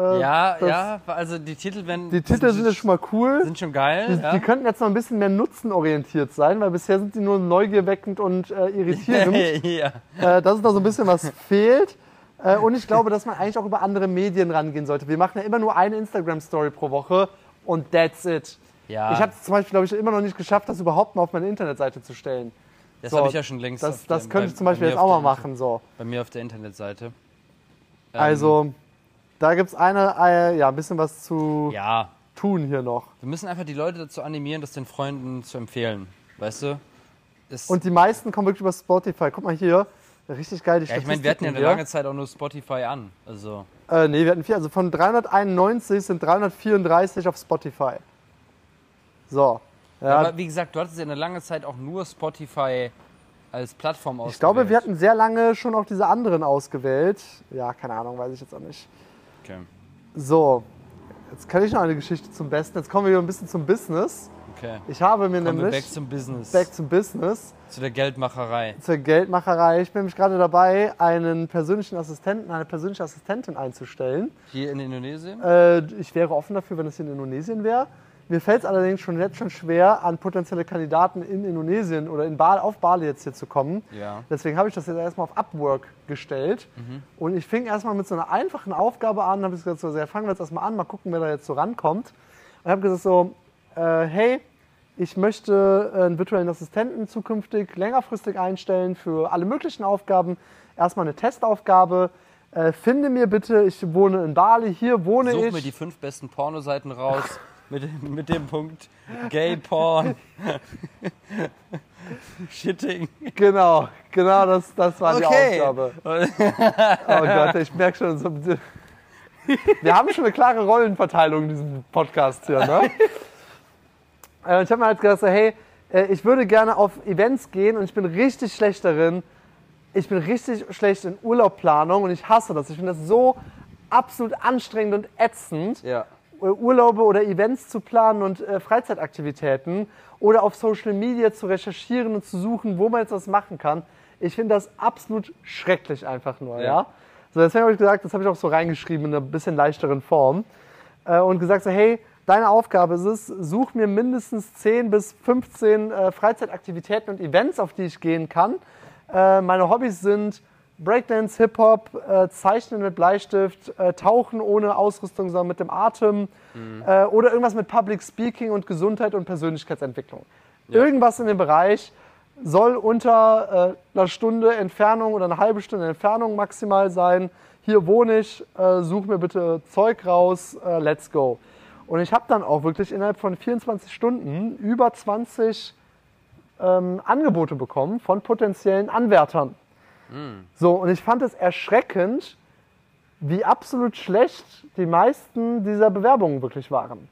äh, ja, das- ja, also die Titel werden. Die Titel sind jetzt schon mal cool. sind schon geil. Die, ja. die könnten jetzt noch ein bisschen mehr nutzenorientiert sein, weil bisher sind die nur neugierweckend und äh, irritierend. ja. äh, das ist noch so ein bisschen was fehlt. Äh, und ich glaube, dass man eigentlich auch über andere Medien rangehen sollte. Wir machen ja immer nur eine Instagram-Story pro Woche und that's it. Ja. Ich habe es zum Beispiel, glaube ich, immer noch nicht geschafft, das überhaupt mal auf meine Internetseite zu stellen. das so, habe ich ja schon längst. Das, das könnte bei- ich zum bei Beispiel jetzt auch mal machen. So. Bei mir auf der Internetseite. Ähm, Also, da gibt es eine, äh, ja, ein bisschen was zu Ja, tun hier noch. wir müssen einfach die Leute dazu animieren, das den Freunden zu empfehlen. Weißt du? Das, Und die meisten kommen wirklich über Spotify. Guck mal hier, richtig geil die ja, ich meine, wir hatten ja eine lange Zeit auch nur Spotify an. Also. Äh, nee, wir hatten vier. Also von 391 sind 334 auf Spotify. So. Ja, Aber wie gesagt, du hattest ja eine lange Zeit auch nur Spotify als Plattform ausgewählt. ich glaube, wir hatten sehr lange schon auch diese anderen ausgewählt. Ja, keine Ahnung, weiß ich jetzt auch nicht. Okay. So, jetzt kann ich noch eine Geschichte zum Besten. Jetzt kommen wir wieder ein bisschen zum Business. okay. Ich habe mir Kommen nämlich back zum Business. back zum Business, zu der Geldmacherei. zur Geldmacherei. Ich bin nämlich gerade dabei, einen persönlichen Assistenten, eine persönliche Assistentin einzustellen. Hier in Indonesien? Äh, ich wäre offen dafür, wenn es hier in Indonesien wäre. Mir fällt es allerdings schon jetzt schon schwer, an potenzielle Kandidaten in Indonesien oder in Bali, auf Bali jetzt hier zu kommen. Ja. Deswegen habe ich das jetzt erstmal auf Upwork gestellt. Und ich fing erstmal mit so einer einfachen Aufgabe an. habe ich gesagt, so, ja, fangen wir jetzt erstmal an, mal gucken, wer da jetzt so rankommt. Und habe gesagt so, äh, hey, ich möchte äh, einen virtuellen Assistenten zukünftig längerfristig einstellen für alle möglichen Aufgaben. Erstmal eine Testaufgabe. Äh, finde mir bitte, ich wohne in Bali, hier wohne Such ich. mir die fünf besten Pornoseiten raus mit, dem- mit dem Punkt Gay Porn. Shitting. Genau, genau, das, das war die Okay. Aufgabe. Oh Gott, ich merke schon. So, wir haben schon eine klare Rollenverteilung in diesem Podcast hier. Ne? Äh, Ich habe mir halt gedacht, hey, äh, ich würde gerne auf Events gehen und ich bin richtig schlecht darin. Ich bin richtig schlecht in Urlaubplanung und ich hasse das. Ich finde das so absolut anstrengend und ätzend. Ja. Äh, Urlaube oder Events zu planen und äh, Freizeitaktivitäten oder auf Social Media zu recherchieren und zu suchen, wo man jetzt was machen kann. Ich finde das absolut schrecklich einfach nur, ja. Ja. So, deswegen habe ich gesagt, das habe ich auch so reingeschrieben in einer bisschen leichteren Form äh, und gesagt so, hey, deine Aufgabe ist es, such mir mindestens 10 bis 15 äh, Freizeitaktivitäten und Events, auf die ich gehen kann. Äh, meine Hobbys sind Breakdance, Hip-Hop, äh, Zeichnen mit Bleistift, äh, Tauchen ohne Ausrüstung, sondern mit dem Atem äh, oder irgendwas mit Public Speaking und Gesundheit und Persönlichkeitsentwicklung. Irgendwas in dem Bereich soll unter äh, einer Stunde Entfernung oder eine halbe Stunde Entfernung maximal sein. Hier wohne ich, äh, such mir bitte Zeug raus, äh, let's go. Und ich habe dann auch wirklich innerhalb von 24 Stunden über 20 ähm, Angebote bekommen von potenziellen Anwärtern. So, und ich fand es erschreckend, wie absolut schlecht die meisten dieser Bewerbungen wirklich waren.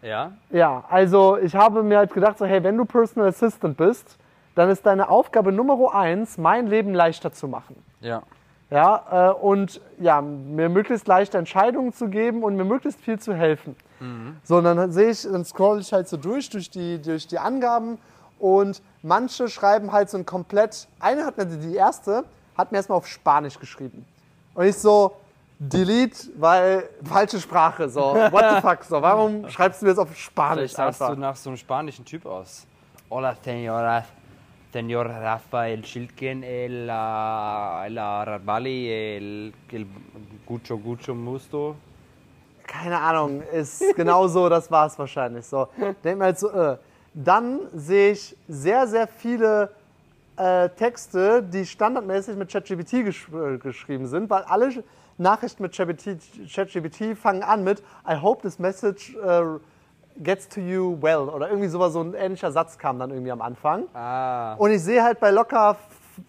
Ja. Ja, also ich habe mir halt gedacht, so, hey, wenn du Personal Assistant bist, dann ist deine Aufgabe Nummer eins, mein Leben leichter zu machen. Ja. Ja, äh, und ja, mir möglichst leichte Entscheidungen zu geben und mir möglichst viel zu helfen. So, und dann sehe ich, dann scroll ich halt so durch, durch die, durch die Angaben und manche schreiben halt so ein komplett, eine hat mir, die erste, hat mir erstmal auf Spanisch geschrieben. Und ich so, delete, weil falsche Sprache, so, what the fuck, so, warum schreibst du mir jetzt auf Spanisch Vielleicht sahst du nach so einem spanischen Typ aus. Hola, señora. Señor Rafael Schildgen, el, el Arbali, el, el Gucho Gucho Musto. keine Ahnung, ist genau so, das war es wahrscheinlich. So, denk halt so, äh. Dann sehe ich sehr, sehr viele äh, Texte, die standardmäßig mit ChatGPT gesch äh, geschrieben sind, weil alle Nachrichten mit ChatGPT fangen an mit I hope this message äh, gets to you well oder irgendwie sowas, so ein ähnlicher Satz kam dann irgendwie am Anfang. Ah. Und ich sehe halt bei locker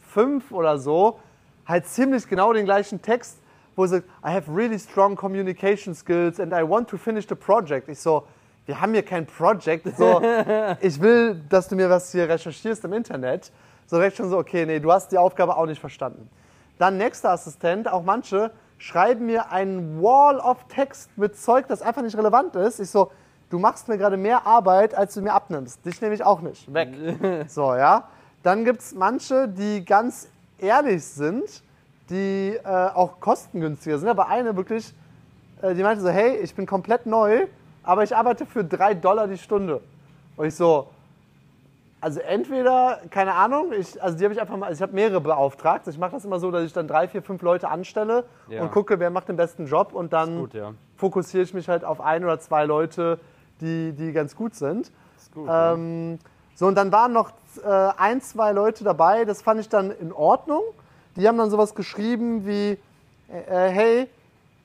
fünf oder so, halt ziemlich genau den gleichen Text, wo sie sagt, I have really strong communication skills and I want to finish the project. Ich so, wir haben hier kein Project. So, ich will, dass du mir was hier recherchierst im Internet. So recht schon so, okay, nee, du hast die Aufgabe auch nicht verstanden. Dann nächster Assistent, auch manche schreiben mir einen Wall of Text mit Zeug, das einfach nicht relevant ist. Ich so, du machst mir gerade mehr Arbeit, als du mir abnimmst. Dich nehme ich auch nicht. Weg. so, ja. Dann gibt es manche, die ganz ehrlich sind, die äh, auch kostengünstiger sind. Aber eine wirklich, äh, die meinte so, hey, ich bin komplett neu, aber ich arbeite für drei Dollar die Stunde. Und ich so, also entweder, keine Ahnung, ich, also die habe ich einfach mal, also ich habe mehrere beauftragt. Ich mache das immer so, dass ich dann drei, vier, fünf Leute anstelle Ja. und gucke, wer macht den besten Job und dann Gut, ja. fokussiere ich mich halt auf ein oder zwei Leute, die, die ganz gut sind. Gut. ja. Ähm, so, und dann waren noch äh, ein, zwei Leute dabei, das fand ich dann in Ordnung. Die haben dann sowas geschrieben wie, äh, hey,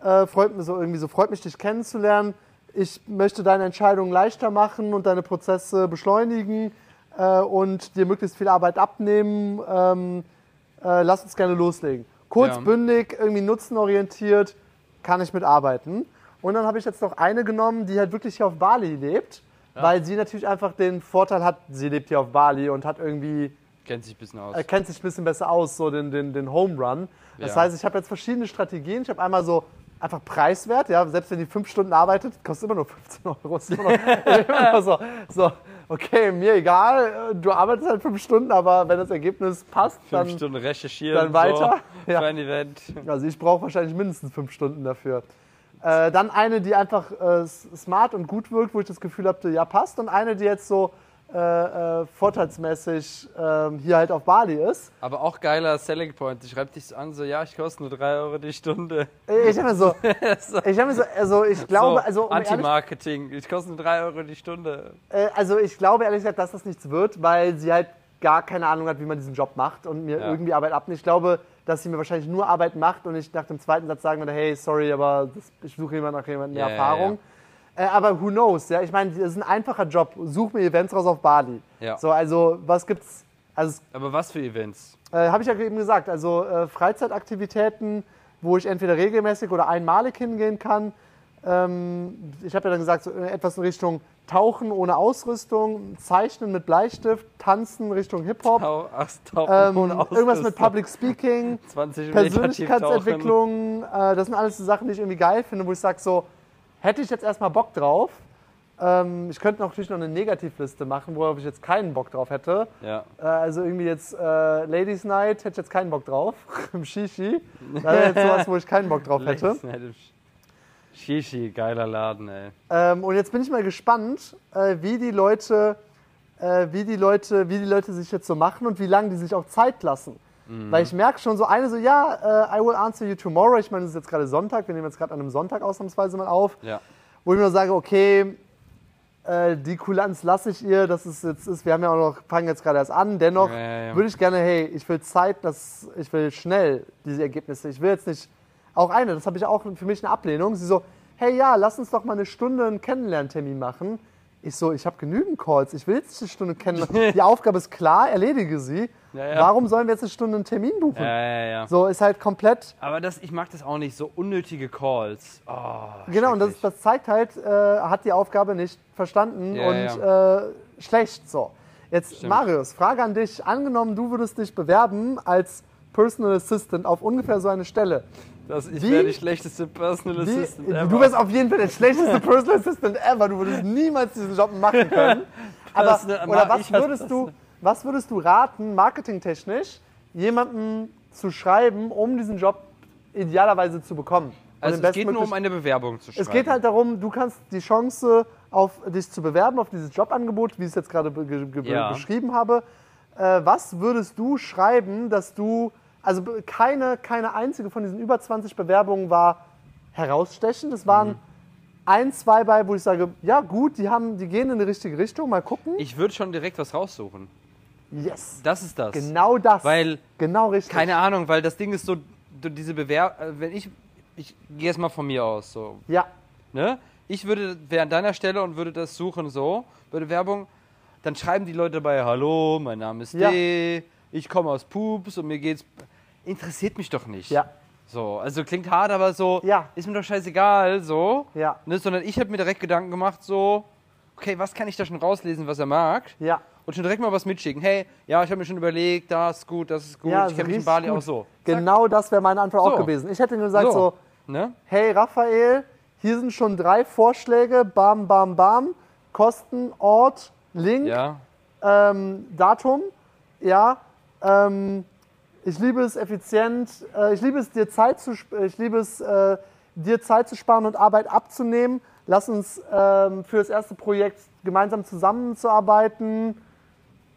äh, freut mich so irgendwie so, freut mich, dich kennenzulernen. Ich möchte deine Entscheidungen leichter machen und deine Prozesse beschleunigen äh, und dir möglichst viel Arbeit abnehmen. Ähm, äh, lass uns gerne loslegen. Kurz, Ja. bündig, irgendwie nutzenorientiert, kann ich mitarbeiten. Und dann habe ich jetzt noch eine genommen, die halt wirklich hier auf Bali lebt, weil sie natürlich einfach den Vorteil hat, sie lebt hier auf Bali und hat irgendwie, Kennt sich ein bisschen aus. äh, kennt sich ein bisschen besser aus, so den, den, den Home Run. Das Ja. heißt, ich habe jetzt verschiedene Strategien. Ich habe einmal so einfach preiswert, ja, selbst wenn die fünf Stunden arbeitet, kostet immer nur 15 Euro. Immer noch, so, so, okay, mir egal, äh, du arbeitest halt fünf Stunden, aber wenn das Ergebnis passt, Fünf dann Stunden recherchieren. dann weiter. So, Ja. Für ein Event. Also ich brauche wahrscheinlich mindestens fünf Stunden dafür. Äh, dann eine, die einfach äh, smart und gut wirkt, wo ich das Gefühl habe, ja passt. Und eine, die jetzt so äh, äh, vorteilsmäßig ähm, hier halt auf Bali ist. Aber auch geiler Selling Point. Die schreibt dich so an, so, ja, ich koste nur 3 Euro die Stunde. Äh, Ich habe mir so, ich habe mir so, also ich glaube, so, also, um Anti-Marketing. Ich koste nur 3 Euro die Stunde. äh, also ich glaube ehrlich gesagt, dass das nichts wird, weil sie halt gar keine Ahnung hat, wie man diesen Job macht und mir Ja. irgendwie Arbeit abnimmt. Ich glaube, dass sie mir wahrscheinlich nur Arbeit macht und ich nach dem zweiten Satz sagen würde, hey, sorry, aber das, ich suche jemanden nach jemandem mehr ja, Erfahrung. Äh, aber who knows? Ja, ich meine, das ist ein einfacher Job. Such mir Events raus auf Bali. Ja. So, also was gibt's? Also Aber was für Events? äh, habe ich ja eben gesagt, also äh, Freizeitaktivitäten, wo ich entweder regelmäßig oder einmalig hingehen kann. Ähm, ich habe ja dann gesagt, so äh, etwas in Richtung Tauchen ohne Ausrüstung, Zeichnen mit Bleistift, Tanzen Richtung Hip-Hop, Tau ähm, irgendwas mit. Public Speaking, 20 Meter tief tauchen. Persönlichkeitsentwicklung. Äh, das sind alles so Sachen, die ich irgendwie geil finde, wo ich sage, so hätte ich jetzt erstmal Bock drauf. Ähm, ich könnte natürlich noch eine Negativliste machen, worauf ich jetzt keinen Bock drauf hätte. Ja. Äh, Also irgendwie jetzt äh, Ladies Night hätte ich jetzt keinen Bock drauf. Im Shishi. Das wäre jetzt sowas, wo ich keinen Bock drauf hätte. Shishi, geiler Laden, ey. Ähm, und jetzt bin ich mal gespannt, äh, wie die Leute, äh, wie die Leute, wie die Leute sich jetzt so machen und wie lange die sich auch Zeit lassen. Weil ich merke schon so eine so, ja, äh, I will answer you tomorrow. Ich meine, es ist jetzt gerade Sonntag, wir nehmen jetzt gerade an einem Sonntag ausnahmsweise mal auf, Ja. wo ich mir sage, okay, äh, die Kulanz lasse ich ihr, das ist jetzt ist, wir haben ja auch noch, fangen jetzt gerade erst an, dennoch Ja, ja, würde ich gerne, hey, ich will Zeit, das, ich will schnell diese Ergebnisse. Ich will jetzt nicht, auch eine, das habe ich auch für mich eine Ablehnung. Sie so, hey ja, lass uns doch mal eine Stunde einen Kennenlerntermin machen. Ich so, ich habe genügend Calls, ich will jetzt eine Stunde kennenlernen. Die Aufgabe ist klar, erledige sie. Ja, ja. Warum sollen wir jetzt eine Stunde einen Termin buchen? Ja, ja, ja. So ist halt komplett Aber das, ich mag das auch nicht, so unnötige Calls. Oh, Genau, und das, das zeigt halt, äh, hat die Aufgabe nicht verstanden und Äh, schlecht. So. Jetzt, Stimmt. Marius, Frage an dich. Angenommen, du würdest dich bewerben als Personal Assistant auf ungefähr so eine Stelle. Das, ich wäre die schlechteste Personal Wie, Assistant ever. du wärst auf jeden Fall der schlechteste Personal Assistant ever. Du würdest niemals diesen Job machen können. Aber, oder was würdest, du, was würdest du raten, marketingtechnisch, jemandem zu schreiben, um diesen Job idealerweise zu bekommen? Also es geht nur um eine Bewerbung zu schreiben. es geht halt darum, du kannst die Chance, auf dich zu bewerben, auf dieses Jobangebot, wie ich es jetzt gerade Ja. beschrieben habe. Äh, was würdest du schreiben, dass du, also keine, keine einzige von diesen über 20 Bewerbungen war herausstechend. Es waren Mhm. ein, zwei bei, wo ich sage, ja gut, die, haben, die gehen in die richtige Richtung, mal gucken. Ich würde schon direkt was raussuchen. yes, Das ist das. genau das. Weil, genau richtig. keine Ahnung, weil das Ding ist so, diese Bewerbung, wenn ich, ich gehe jetzt mal von mir aus, so, Ja, ne? Ich würde, wäre an deiner Stelle und würde das suchen so, bei der Werbung, dann schreiben die Leute dabei, hallo, mein Name ist Ja. D, ich komme aus Pups und mir geht's, interessiert mich doch nicht. Ja. So, also klingt hart, aber so, Ja. ist mir doch scheißegal, so. Ja. Ne, sondern ich habe mir direkt Gedanken gemacht, so, okay, was kann ich da schon rauslesen, was er mag? Ja. Und schon direkt mal was mitschicken. Hey, ja, ich habe mir schon überlegt, das ist gut, das ist gut. Ja, ich kenne mich in Bali gut. auch so. Genau das wäre meine Antwort auch So. gewesen. Ich hätte ihm gesagt so, Ne? hey Raphael, hier sind schon drei Vorschläge, bam, bam, bam, Kosten, Ort, Link, Ja. ähm, Datum, ja, ähm, ich liebe es effizient, äh, ich liebe es dir Zeit zu, sp- ich liebe es äh, dir Zeit zu sparen und Arbeit abzunehmen. Lass uns ähm, für das erste Projekt gemeinsam zusammenzuarbeiten.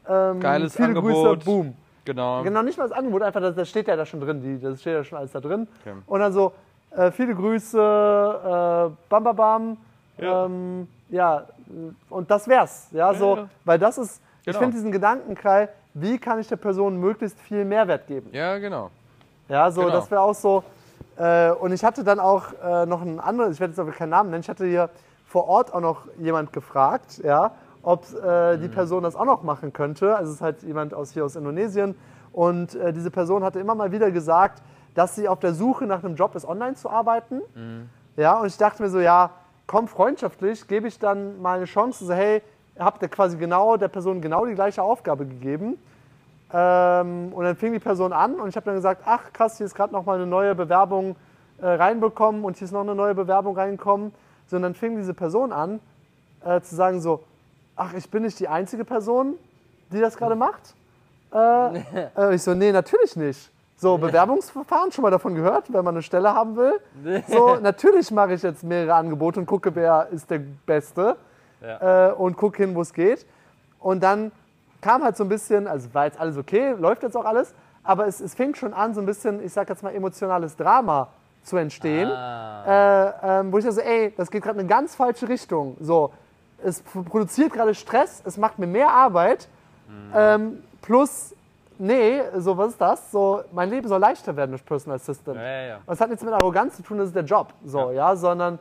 Ähm, Geiles viele Angebot. Grüße, boom. Genau. Genau, nicht mal das Angebot, einfach, das, das steht ja da schon drin, die, das steht ja schon alles da drin. Okay. Und dann so, äh, viele Grüße, äh, bam, bam, bam. Ja. Ja. Ähm, ja, äh, und das wär's. Ja, so, ja. weil das ist, ich Genau. finde diesen Gedankenkrei, wie kann ich der Person möglichst viel Mehrwert geben? Ja, genau. Ja, so, Genau. das wäre auch so. Äh, und ich hatte dann auch äh, noch einen anderen, ich werde jetzt aber keinen Namen nennen, ich hatte hier vor Ort auch noch jemand gefragt, ja, ob äh, die Person das auch noch machen könnte. Also es ist halt jemand aus hier aus Indonesien. Und äh, diese Person hatte immer mal wieder gesagt, dass sie auf der Suche nach einem Job ist, online zu arbeiten. Ja, und ich dachte mir so, ja, komm, freundschaftlich, gebe ich dann mal eine Chance, so, hey, habt ihr quasi genau der Person genau die gleiche Aufgabe gegeben. Ähm, und dann fing die Person an und ich habe dann gesagt, ach krass, hier ist gerade noch mal eine neue Bewerbung äh, reinbekommen und hier ist noch eine neue Bewerbung reingekommen. So, und dann fing diese Person an äh, zu sagen so, ach, ich bin nicht die einzige Person, die das gerade macht. Äh, äh, ich so, nee, natürlich nicht. So, Bewerbungsverfahren, schon mal davon gehört, wenn man eine Stelle haben will. So, natürlich mache ich jetzt mehrere Angebote und gucke, wer ist der Beste Ja. äh, und gucke hin, wo es geht. Und dann kam halt so ein bisschen, also war jetzt alles okay, läuft jetzt auch alles, aber es, es fing schon an, so ein bisschen, ich sag jetzt mal, emotionales Drama zu entstehen. Äh, ähm, wo ich so, ey, das geht gerade in eine ganz falsche Richtung. So, es produziert gerade Stress, es macht mir mehr Arbeit. Ähm, plus, nee, so, was ist das? So, mein Leben soll leichter werden durch Personal Assistant. Ja, ja, ja. Und es hat nichts mit Arroganz zu tun, das ist der Job. So, ja, sondern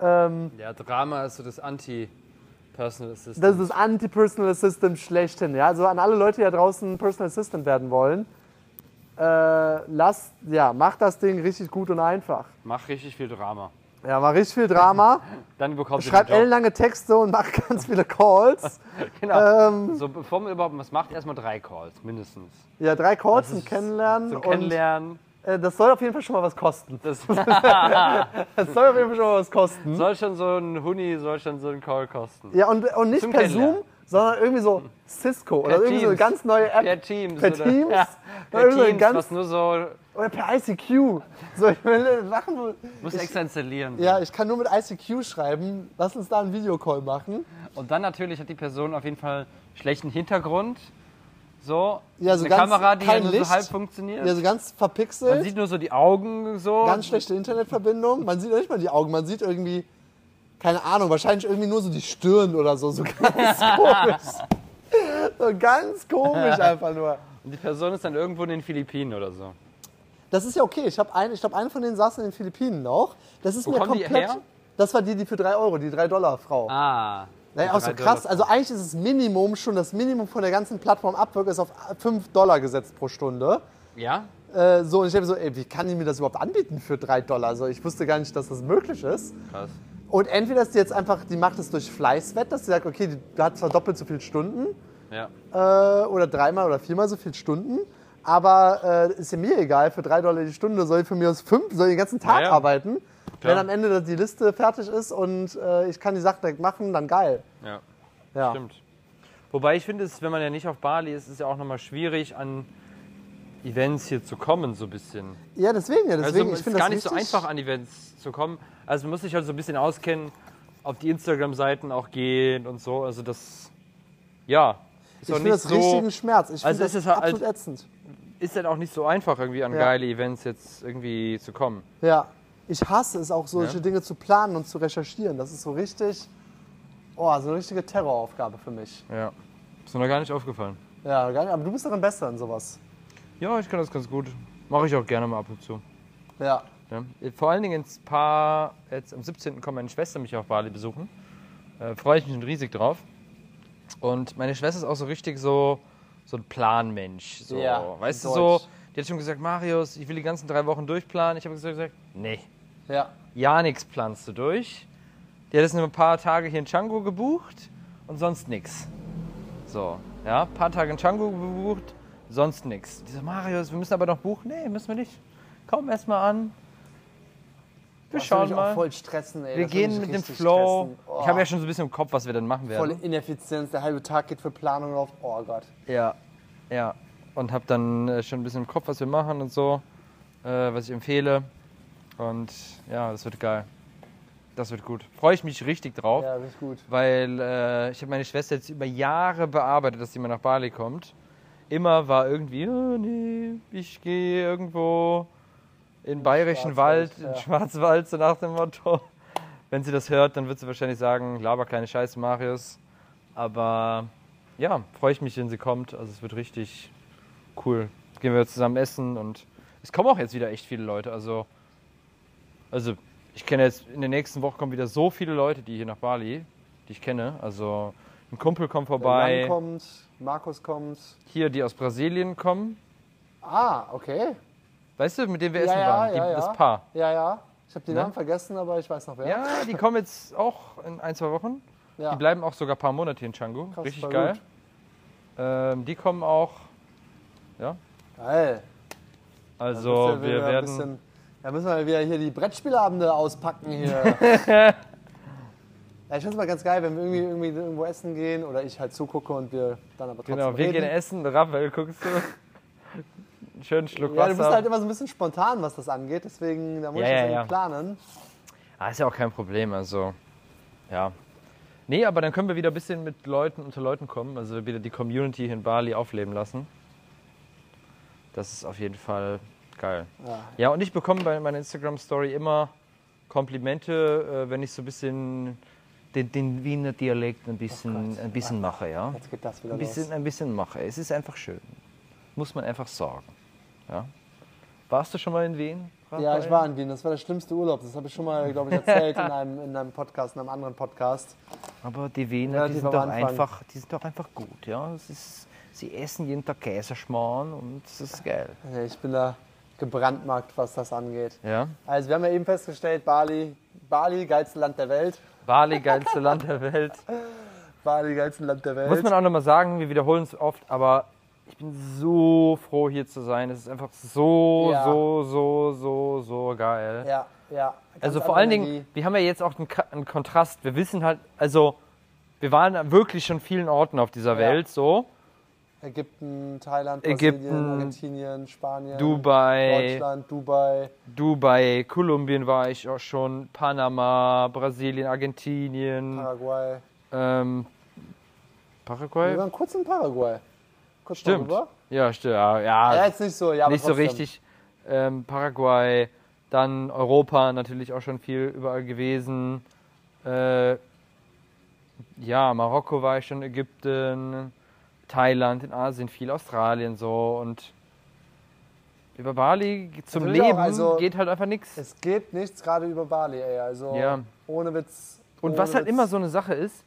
ähm, Ja, Drama ist so das Anti-Personal Assistant. Das ist das Anti-Personal Assistant schlechthin. Ja? Also an alle Leute, die da draußen Personal Assistant werden wollen, äh, lasst, ja, macht das Ding richtig gut und einfach. Mach richtig viel Drama. Ja, mach richtig viel Drama, Dann bekommst schreibt ellenlange Texte und macht ganz viele Calls. Genau. ähm, so, bevor man überhaupt was macht, erstmal drei Calls, mindestens. Ja, drei Calls zum Kennenlernen. Zum Kennenlernen. Äh, das soll auf jeden Fall schon mal was kosten. Das Das soll auf jeden Fall schon mal was kosten. soll schon so ein Huni, soll schon so ein Call kosten. Ja, und, und nicht Zum per. Zoom, sondern irgendwie so Cisco oder irgendwie so eine Teams. ganz neue App. Per Teams. Per oder, Teams? Ja, Oder per so eine Teams, ganz- was nur so, Oder per ICQ. So, ich will Sachen, wo- muss ich, extra installieren. Ja, ich kann nur mit ICQ schreiben. Lass uns da einen Videocall machen. Und dann natürlich hat die Person auf jeden Fall schlechten Hintergrund. So, Ja, so eine Kamera, die ja nur so Licht. halb funktioniert. Ja, so ganz Man verpixelt. sieht nur so die Augen so. Ganz schlechte Internetverbindung. Man sieht nicht mal die Augen. Man sieht irgendwie, keine Ahnung, wahrscheinlich irgendwie nur so die Stirn oder so. So ganz komisch. So ganz komisch einfach nur. Und die Person ist dann irgendwo in den Philippinen oder so. Das ist ja okay. Ich habe ich glaube, eine von denen saß in den Philippinen auch. Das ist Wo mir kommen die komplett. her? Das war die, die für 3 Euro, die 3 Dollar Frau. Ah. Naja, auch so krass. Also eigentlich ist das Minimum schon, das Minimum von der ganzen Plattform Upwork ist auf 5 Dollar gesetzt pro Stunde. Ja? Äh, so, und ich habe so, ey, wie kann die mir das überhaupt anbieten für 3 Dollar? Also ich wusste gar nicht, dass das möglich ist. Krass. Und entweder ist die jetzt einfach, die macht es durch Fleißwett, dass sie sagt, okay, die hat zwar doppelt so viele Stunden Ja. äh, oder dreimal oder viermal so viele Stunden, aber äh, ist ja mir egal, für 3 Dollar die Stunde soll ich von mir aus 5, soll ich den ganzen Tag Ja, ja. arbeiten. Klar. Wenn am Ende die Liste fertig ist und äh, ich kann die Sachen direkt machen, dann geil. Ja. Ja. Stimmt. Wobei ich finde, es, wenn man ja nicht auf Bali ist, ist es ja auch nochmal schwierig, an Events hier zu kommen, so ein bisschen. Ja, deswegen, ja, deswegen. also ich es ist gar nicht so wichtig. einfach, an Events zu kommen. Also man muss sich halt so ein bisschen auskennen, auf die Instagram-Seiten auch gehen und so. Also das, ja, ist Ich finde das richtigen so, Schmerz. Ich Also finde es das ist halt- absolut ätzend. ist halt auch nicht so einfach, irgendwie an Ja. geile Events jetzt irgendwie zu kommen. Ja. Ich hasse es auch, solche Ja. Dinge zu planen und zu recherchieren. Das ist so richtig, oh, so eine richtige Terroraufgabe für mich. Ja. Ist mir noch gar nicht aufgefallen. Ja, gar nicht, aber du bist darin besser in sowas. Ja, ich kann das ganz gut. Mache ich auch gerne mal ab und zu. Ja. Ja. Vor allen Dingen ins Paar, jetzt am 17. kommt meine Schwester mich auf Bali besuchen. Äh, Freue ich mich schon riesig drauf. Und meine Schwester ist auch so richtig so, so ein Planmensch. So, Ja, weißt du, deutsch. so, Die hat schon gesagt, Marius, ich will die ganzen drei Wochen durchplanen. Ich habe gesagt, nee, Ja. ja nichts planst du durch. Die hat jetzt nur ein paar Tage hier in Django gebucht und sonst nichts. So, ja, ein paar Tage in Django gebucht, sonst nichts. Die so, Marius, wir müssen aber noch buchen. Nee, müssen wir nicht. Komm erst mal an. Wir Das schauen mich auch mal. voll stressen, ey. Wir Das gehen mit dem Flow. Oh, Ich habe ja schon so ein bisschen im Kopf, was wir dann machen werden. Volle Ineffizienz, der halbe Tag geht für Planung auf. Oh Gott. Ja, ja. Und habe dann äh, schon ein bisschen im Kopf, was wir machen und so, äh, was ich empfehle. Und ja, das wird geil. Das wird gut. Freue ich mich richtig drauf, Ja, richtig gut. weil äh, ich habe meine Schwester jetzt über Jahre bearbeitet, dass sie mal nach Bali kommt. Immer war irgendwie, oh, nee, ich gehe irgendwo in bayerischen Wald, ja. in Schwarzwald, so nach dem Motto. Wenn sie das hört, dann wird sie wahrscheinlich sagen, laber keine Scheiße, Marius. Aber ja, freue ich mich, wenn sie kommt. Also es wird richtig cool. Gehen wir zusammen essen und es kommen auch jetzt wieder echt viele Leute. Also, also ich kenne jetzt, in der nächsten Woche kommen wieder so viele Leute, die hier nach Bali, die ich kenne. Also ein Kumpel kommt vorbei, Jan kommt, Markus kommt. hier die aus Brasilien kommen. Ah, okay. Weißt du, mit denen wir Ja, essen ja, waren? Die, ja, ja. Das Paar. Ja, ja. Ich habe den Ne? Namen vergessen, aber ich weiß noch wer. Ja, die kommen jetzt auch in ein, zwei Wochen. Die bleiben auch sogar ein paar Monate in Canggu. Krass, Richtig geil. Ähm, die kommen auch. Ja, Geil. also wir werden. Da müssen wir wieder hier die Brettspielabende auspacken hier. ja, ich finde es mal ganz geil, wenn wir irgendwie, irgendwie irgendwo essen gehen oder ich halt zugucke und wir dann aber trotzdem Genau, wir reden. gehen essen. Raphael, guckst du? Einen schönen Schluck Ja, du Wasser. bist halt immer so ein bisschen spontan, was das angeht, deswegen da muss Ja, ich ja, das ja. planen. Ah, ist ja auch kein Problem, also. Ja. Nee, aber dann können wir wieder ein bisschen mit Leuten unter Leuten kommen, also wieder die Community hier in Bali aufleben lassen. Das ist auf jeden Fall geil. Ja. Ja, und ich bekomme bei meiner Instagram-Story immer Komplimente, äh, wenn ich so ein bisschen den, den Wiener Dialekt ein bisschen, Gott. ein bisschen mache, ja. Jetzt geht das wieder Ein bisschen, los. ein bisschen mache. Es ist einfach schön. Muss man einfach sagen. Ja. Warst du schon mal in Wien? Ja, Raphael? ich war in Wien. Das war der schlimmste Urlaub. Das habe ich schon mal, glaube ich, erzählt in einem, in einem Podcast, in einem anderen Podcast. Aber die Wiener, die Relativ sind, doch einfach, die sind doch einfach gut. Ja? Es ist, sie essen jeden Tag Käseschmarrn und es ist geil. Ja, Ich bin da gebrandmarkt, was das angeht. Ja? Also wir haben ja eben festgestellt, Bali, Bali, geilste Land der Welt. Bali, geilste Land der Welt. Bali, geilste Land der Welt. Muss man auch nochmal sagen, wir wiederholen es oft, aber ich bin so froh hier zu sein. Es ist einfach so, Ja. so, so, so, so geil. ja, ja. Also vor allen Dingen, wir haben ja jetzt auch einen, einen Kontrast. Wir wissen halt, also wir waren wirklich schon vielen Orten auf dieser Ja. Welt so. Ägypten, Thailand, Ägypten, Brasilien, Argentinien, Spanien, Dubai, Deutschland, Dubai. Dubai, Kolumbien war ich auch schon, Panama, Brasilien, Argentinien, Paraguay. ähm, Wir Paraguay? waren kurz in Paraguay. Kurz Stimmt. darüber. Ja, stimmt. Ja, ja, jetzt nicht so, ja, nicht so richtig. Ähm, Paraguay, dann Europa natürlich auch schon viel überall gewesen. Äh, ja, Marokko war ich schon, Ägypten, Thailand, in Asien viel, Australien so und über Bali zum Natürlich auch, Leben also- geht halt einfach nichts. Es geht nichts gerade über Bali, ey. Also Ja. ohne Witz. Und ohne was halt Witz. immer so eine Sache ist,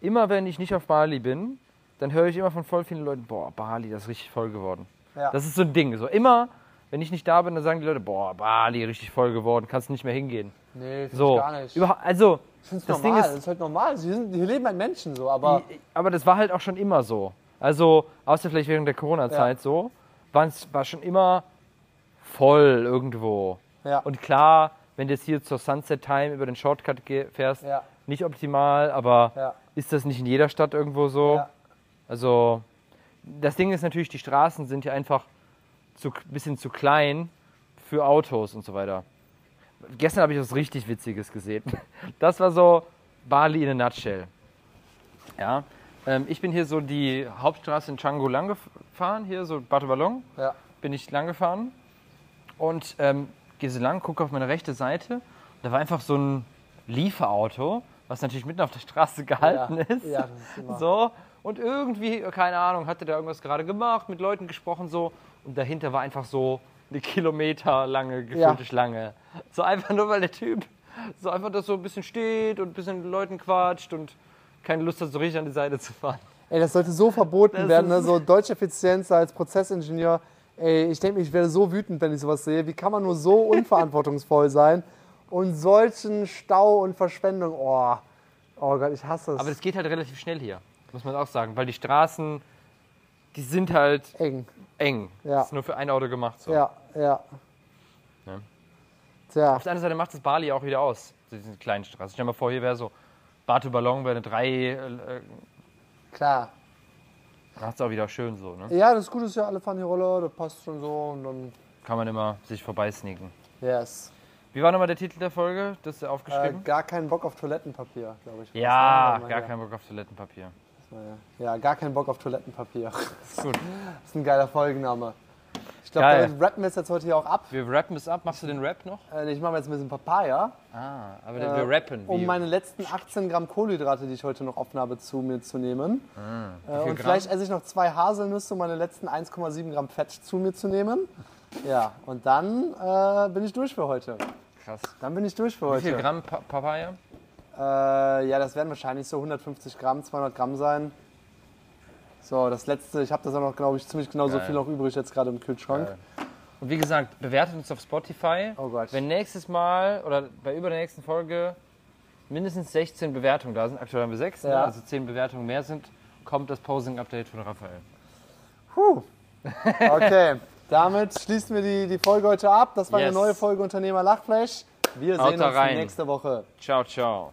immer wenn ich nicht auf Bali bin, dann höre ich immer von voll vielen Leuten, boah, Bali, das ist richtig voll geworden. Ja. Das ist so ein Ding. So immer, wenn ich nicht da bin, dann sagen die Leute, boah, Bali, richtig voll geworden, kannst nicht mehr hingehen. Nee, So, gar nicht. Überha- also, ich find's das normal, Ding das ist- ist halt normal. Hier, sind, hier leben halt Menschen so, aber aber das war halt auch schon immer so. Also, außer vielleicht während der Corona-Zeit so, waren's- war schon immer voll irgendwo. ja. Und klar, wenn du jetzt hier zur Sunset Time über den Shortcut fährst, ja, nicht optimal, aber ja, ist das nicht in jeder Stadt irgendwo so? ja. Also, das Ding ist natürlich, die Straßen sind ja einfach ein bisschen zu klein für Autos und so weiter. Gestern habe ich was richtig Witziges gesehen. Das war so Bali in a nutshell. Ja, ähm, ich bin hier so die Hauptstraße in Canggu lang gefahren, hier so Batu Ballon ja. bin ich lang gefahren und ähm, gehe so lang, gucke auf meine rechte Seite. Da war einfach so ein Lieferauto, was natürlich mitten auf der Straße gehalten ja. ist. Ja, das ist. So, und irgendwie, keine Ahnung, hatte da irgendwas gerade gemacht, mit Leuten gesprochen so. Und dahinter war einfach so eine kilometerlange gefüllte Ja. Schlange. So einfach nur, weil der Typ so einfach das so ein bisschen steht und ein bisschen mit Leuten quatscht und keine Lust hat, so richtig an die Seite zu fahren. Ey, das sollte so verboten Das werden, ne? so deutsche Effizienz als Prozessingenieur. Ey, ich denke, ich werde so wütend, wenn ich sowas sehe. Wie kann man nur so unverantwortungsvoll sein und solchen Stau und Verschwendung? Oh, oh Gott, ich hasse es. Aber das geht halt relativ schnell hier, muss man auch sagen, weil die Straßen, die sind halt eng. eng. Ja. Das ist nur für ein Auto gemacht. So. Ja, ja. Ne? Tja, Auf der anderen Seite macht das Bali auch wieder aus, diese kleinen Straßen. Stell dir mal vor, hier wäre so Batu Ballon, wäre eine drei, äh, klar. dann ist auch wieder schön so. Ne? Ja, das Gute ist ja, alle fahren die Roller, das passt schon so und dann. Kann man immer sich vorbeisneaken. Yes. Wie war nochmal der Titel der Folge? Das ist Äh, aufgeschrieben? gar keinen Bock auf Toilettenpapier, glaube ich. ja, gar ja. keinen Bock auf Toilettenpapier. Ja, gar keinen Bock auf Toilettenpapier. Ist gut. Das ist ein geiler Folgenname. Ich glaube, Geil. damit rappen wir es jetzt heute hier auch ab. Wir rappen es ab. Machst du den Rap noch? Äh, Ich mache jetzt ein bisschen Papaya, Ah, aber äh, wir rappen. um Wie- meine letzten 18 Gramm Kohlenhydrate, die ich heute noch offen habe, zu mir zu nehmen. Ah, Äh, und Gramm? vielleicht esse ich noch zwei Haselnüsse, um meine letzten 1,7 Gramm Fett zu mir zu nehmen. Ja, und dann äh, bin ich durch für heute. Krass. Dann bin ich durch für Wie heute. viel Gramm Pa- Papaya? Äh, ja, das werden wahrscheinlich so 150 Gramm, 200 Gramm sein. So, das letzte, ich habe das auch noch, glaube ich, ziemlich genau so viel noch übrig jetzt gerade im Kühlschrank. Geil. Und wie gesagt, bewertet uns auf Spotify. Oh Gott. Wenn nächstes Mal oder bei über der nächsten Folge mindestens 16 Bewertungen da sind, aktuell haben wir 6, ne? Ja. also 10 Bewertungen mehr sind, kommt das Posing-Update von Raphael. Puh. Okay, damit schließen wir die, die Folge heute ab. Das war Yes. eine neue Folge Unternehmer Lachfleisch. Wir Haut sehen uns rein. nächste Woche. Ciao, ciao.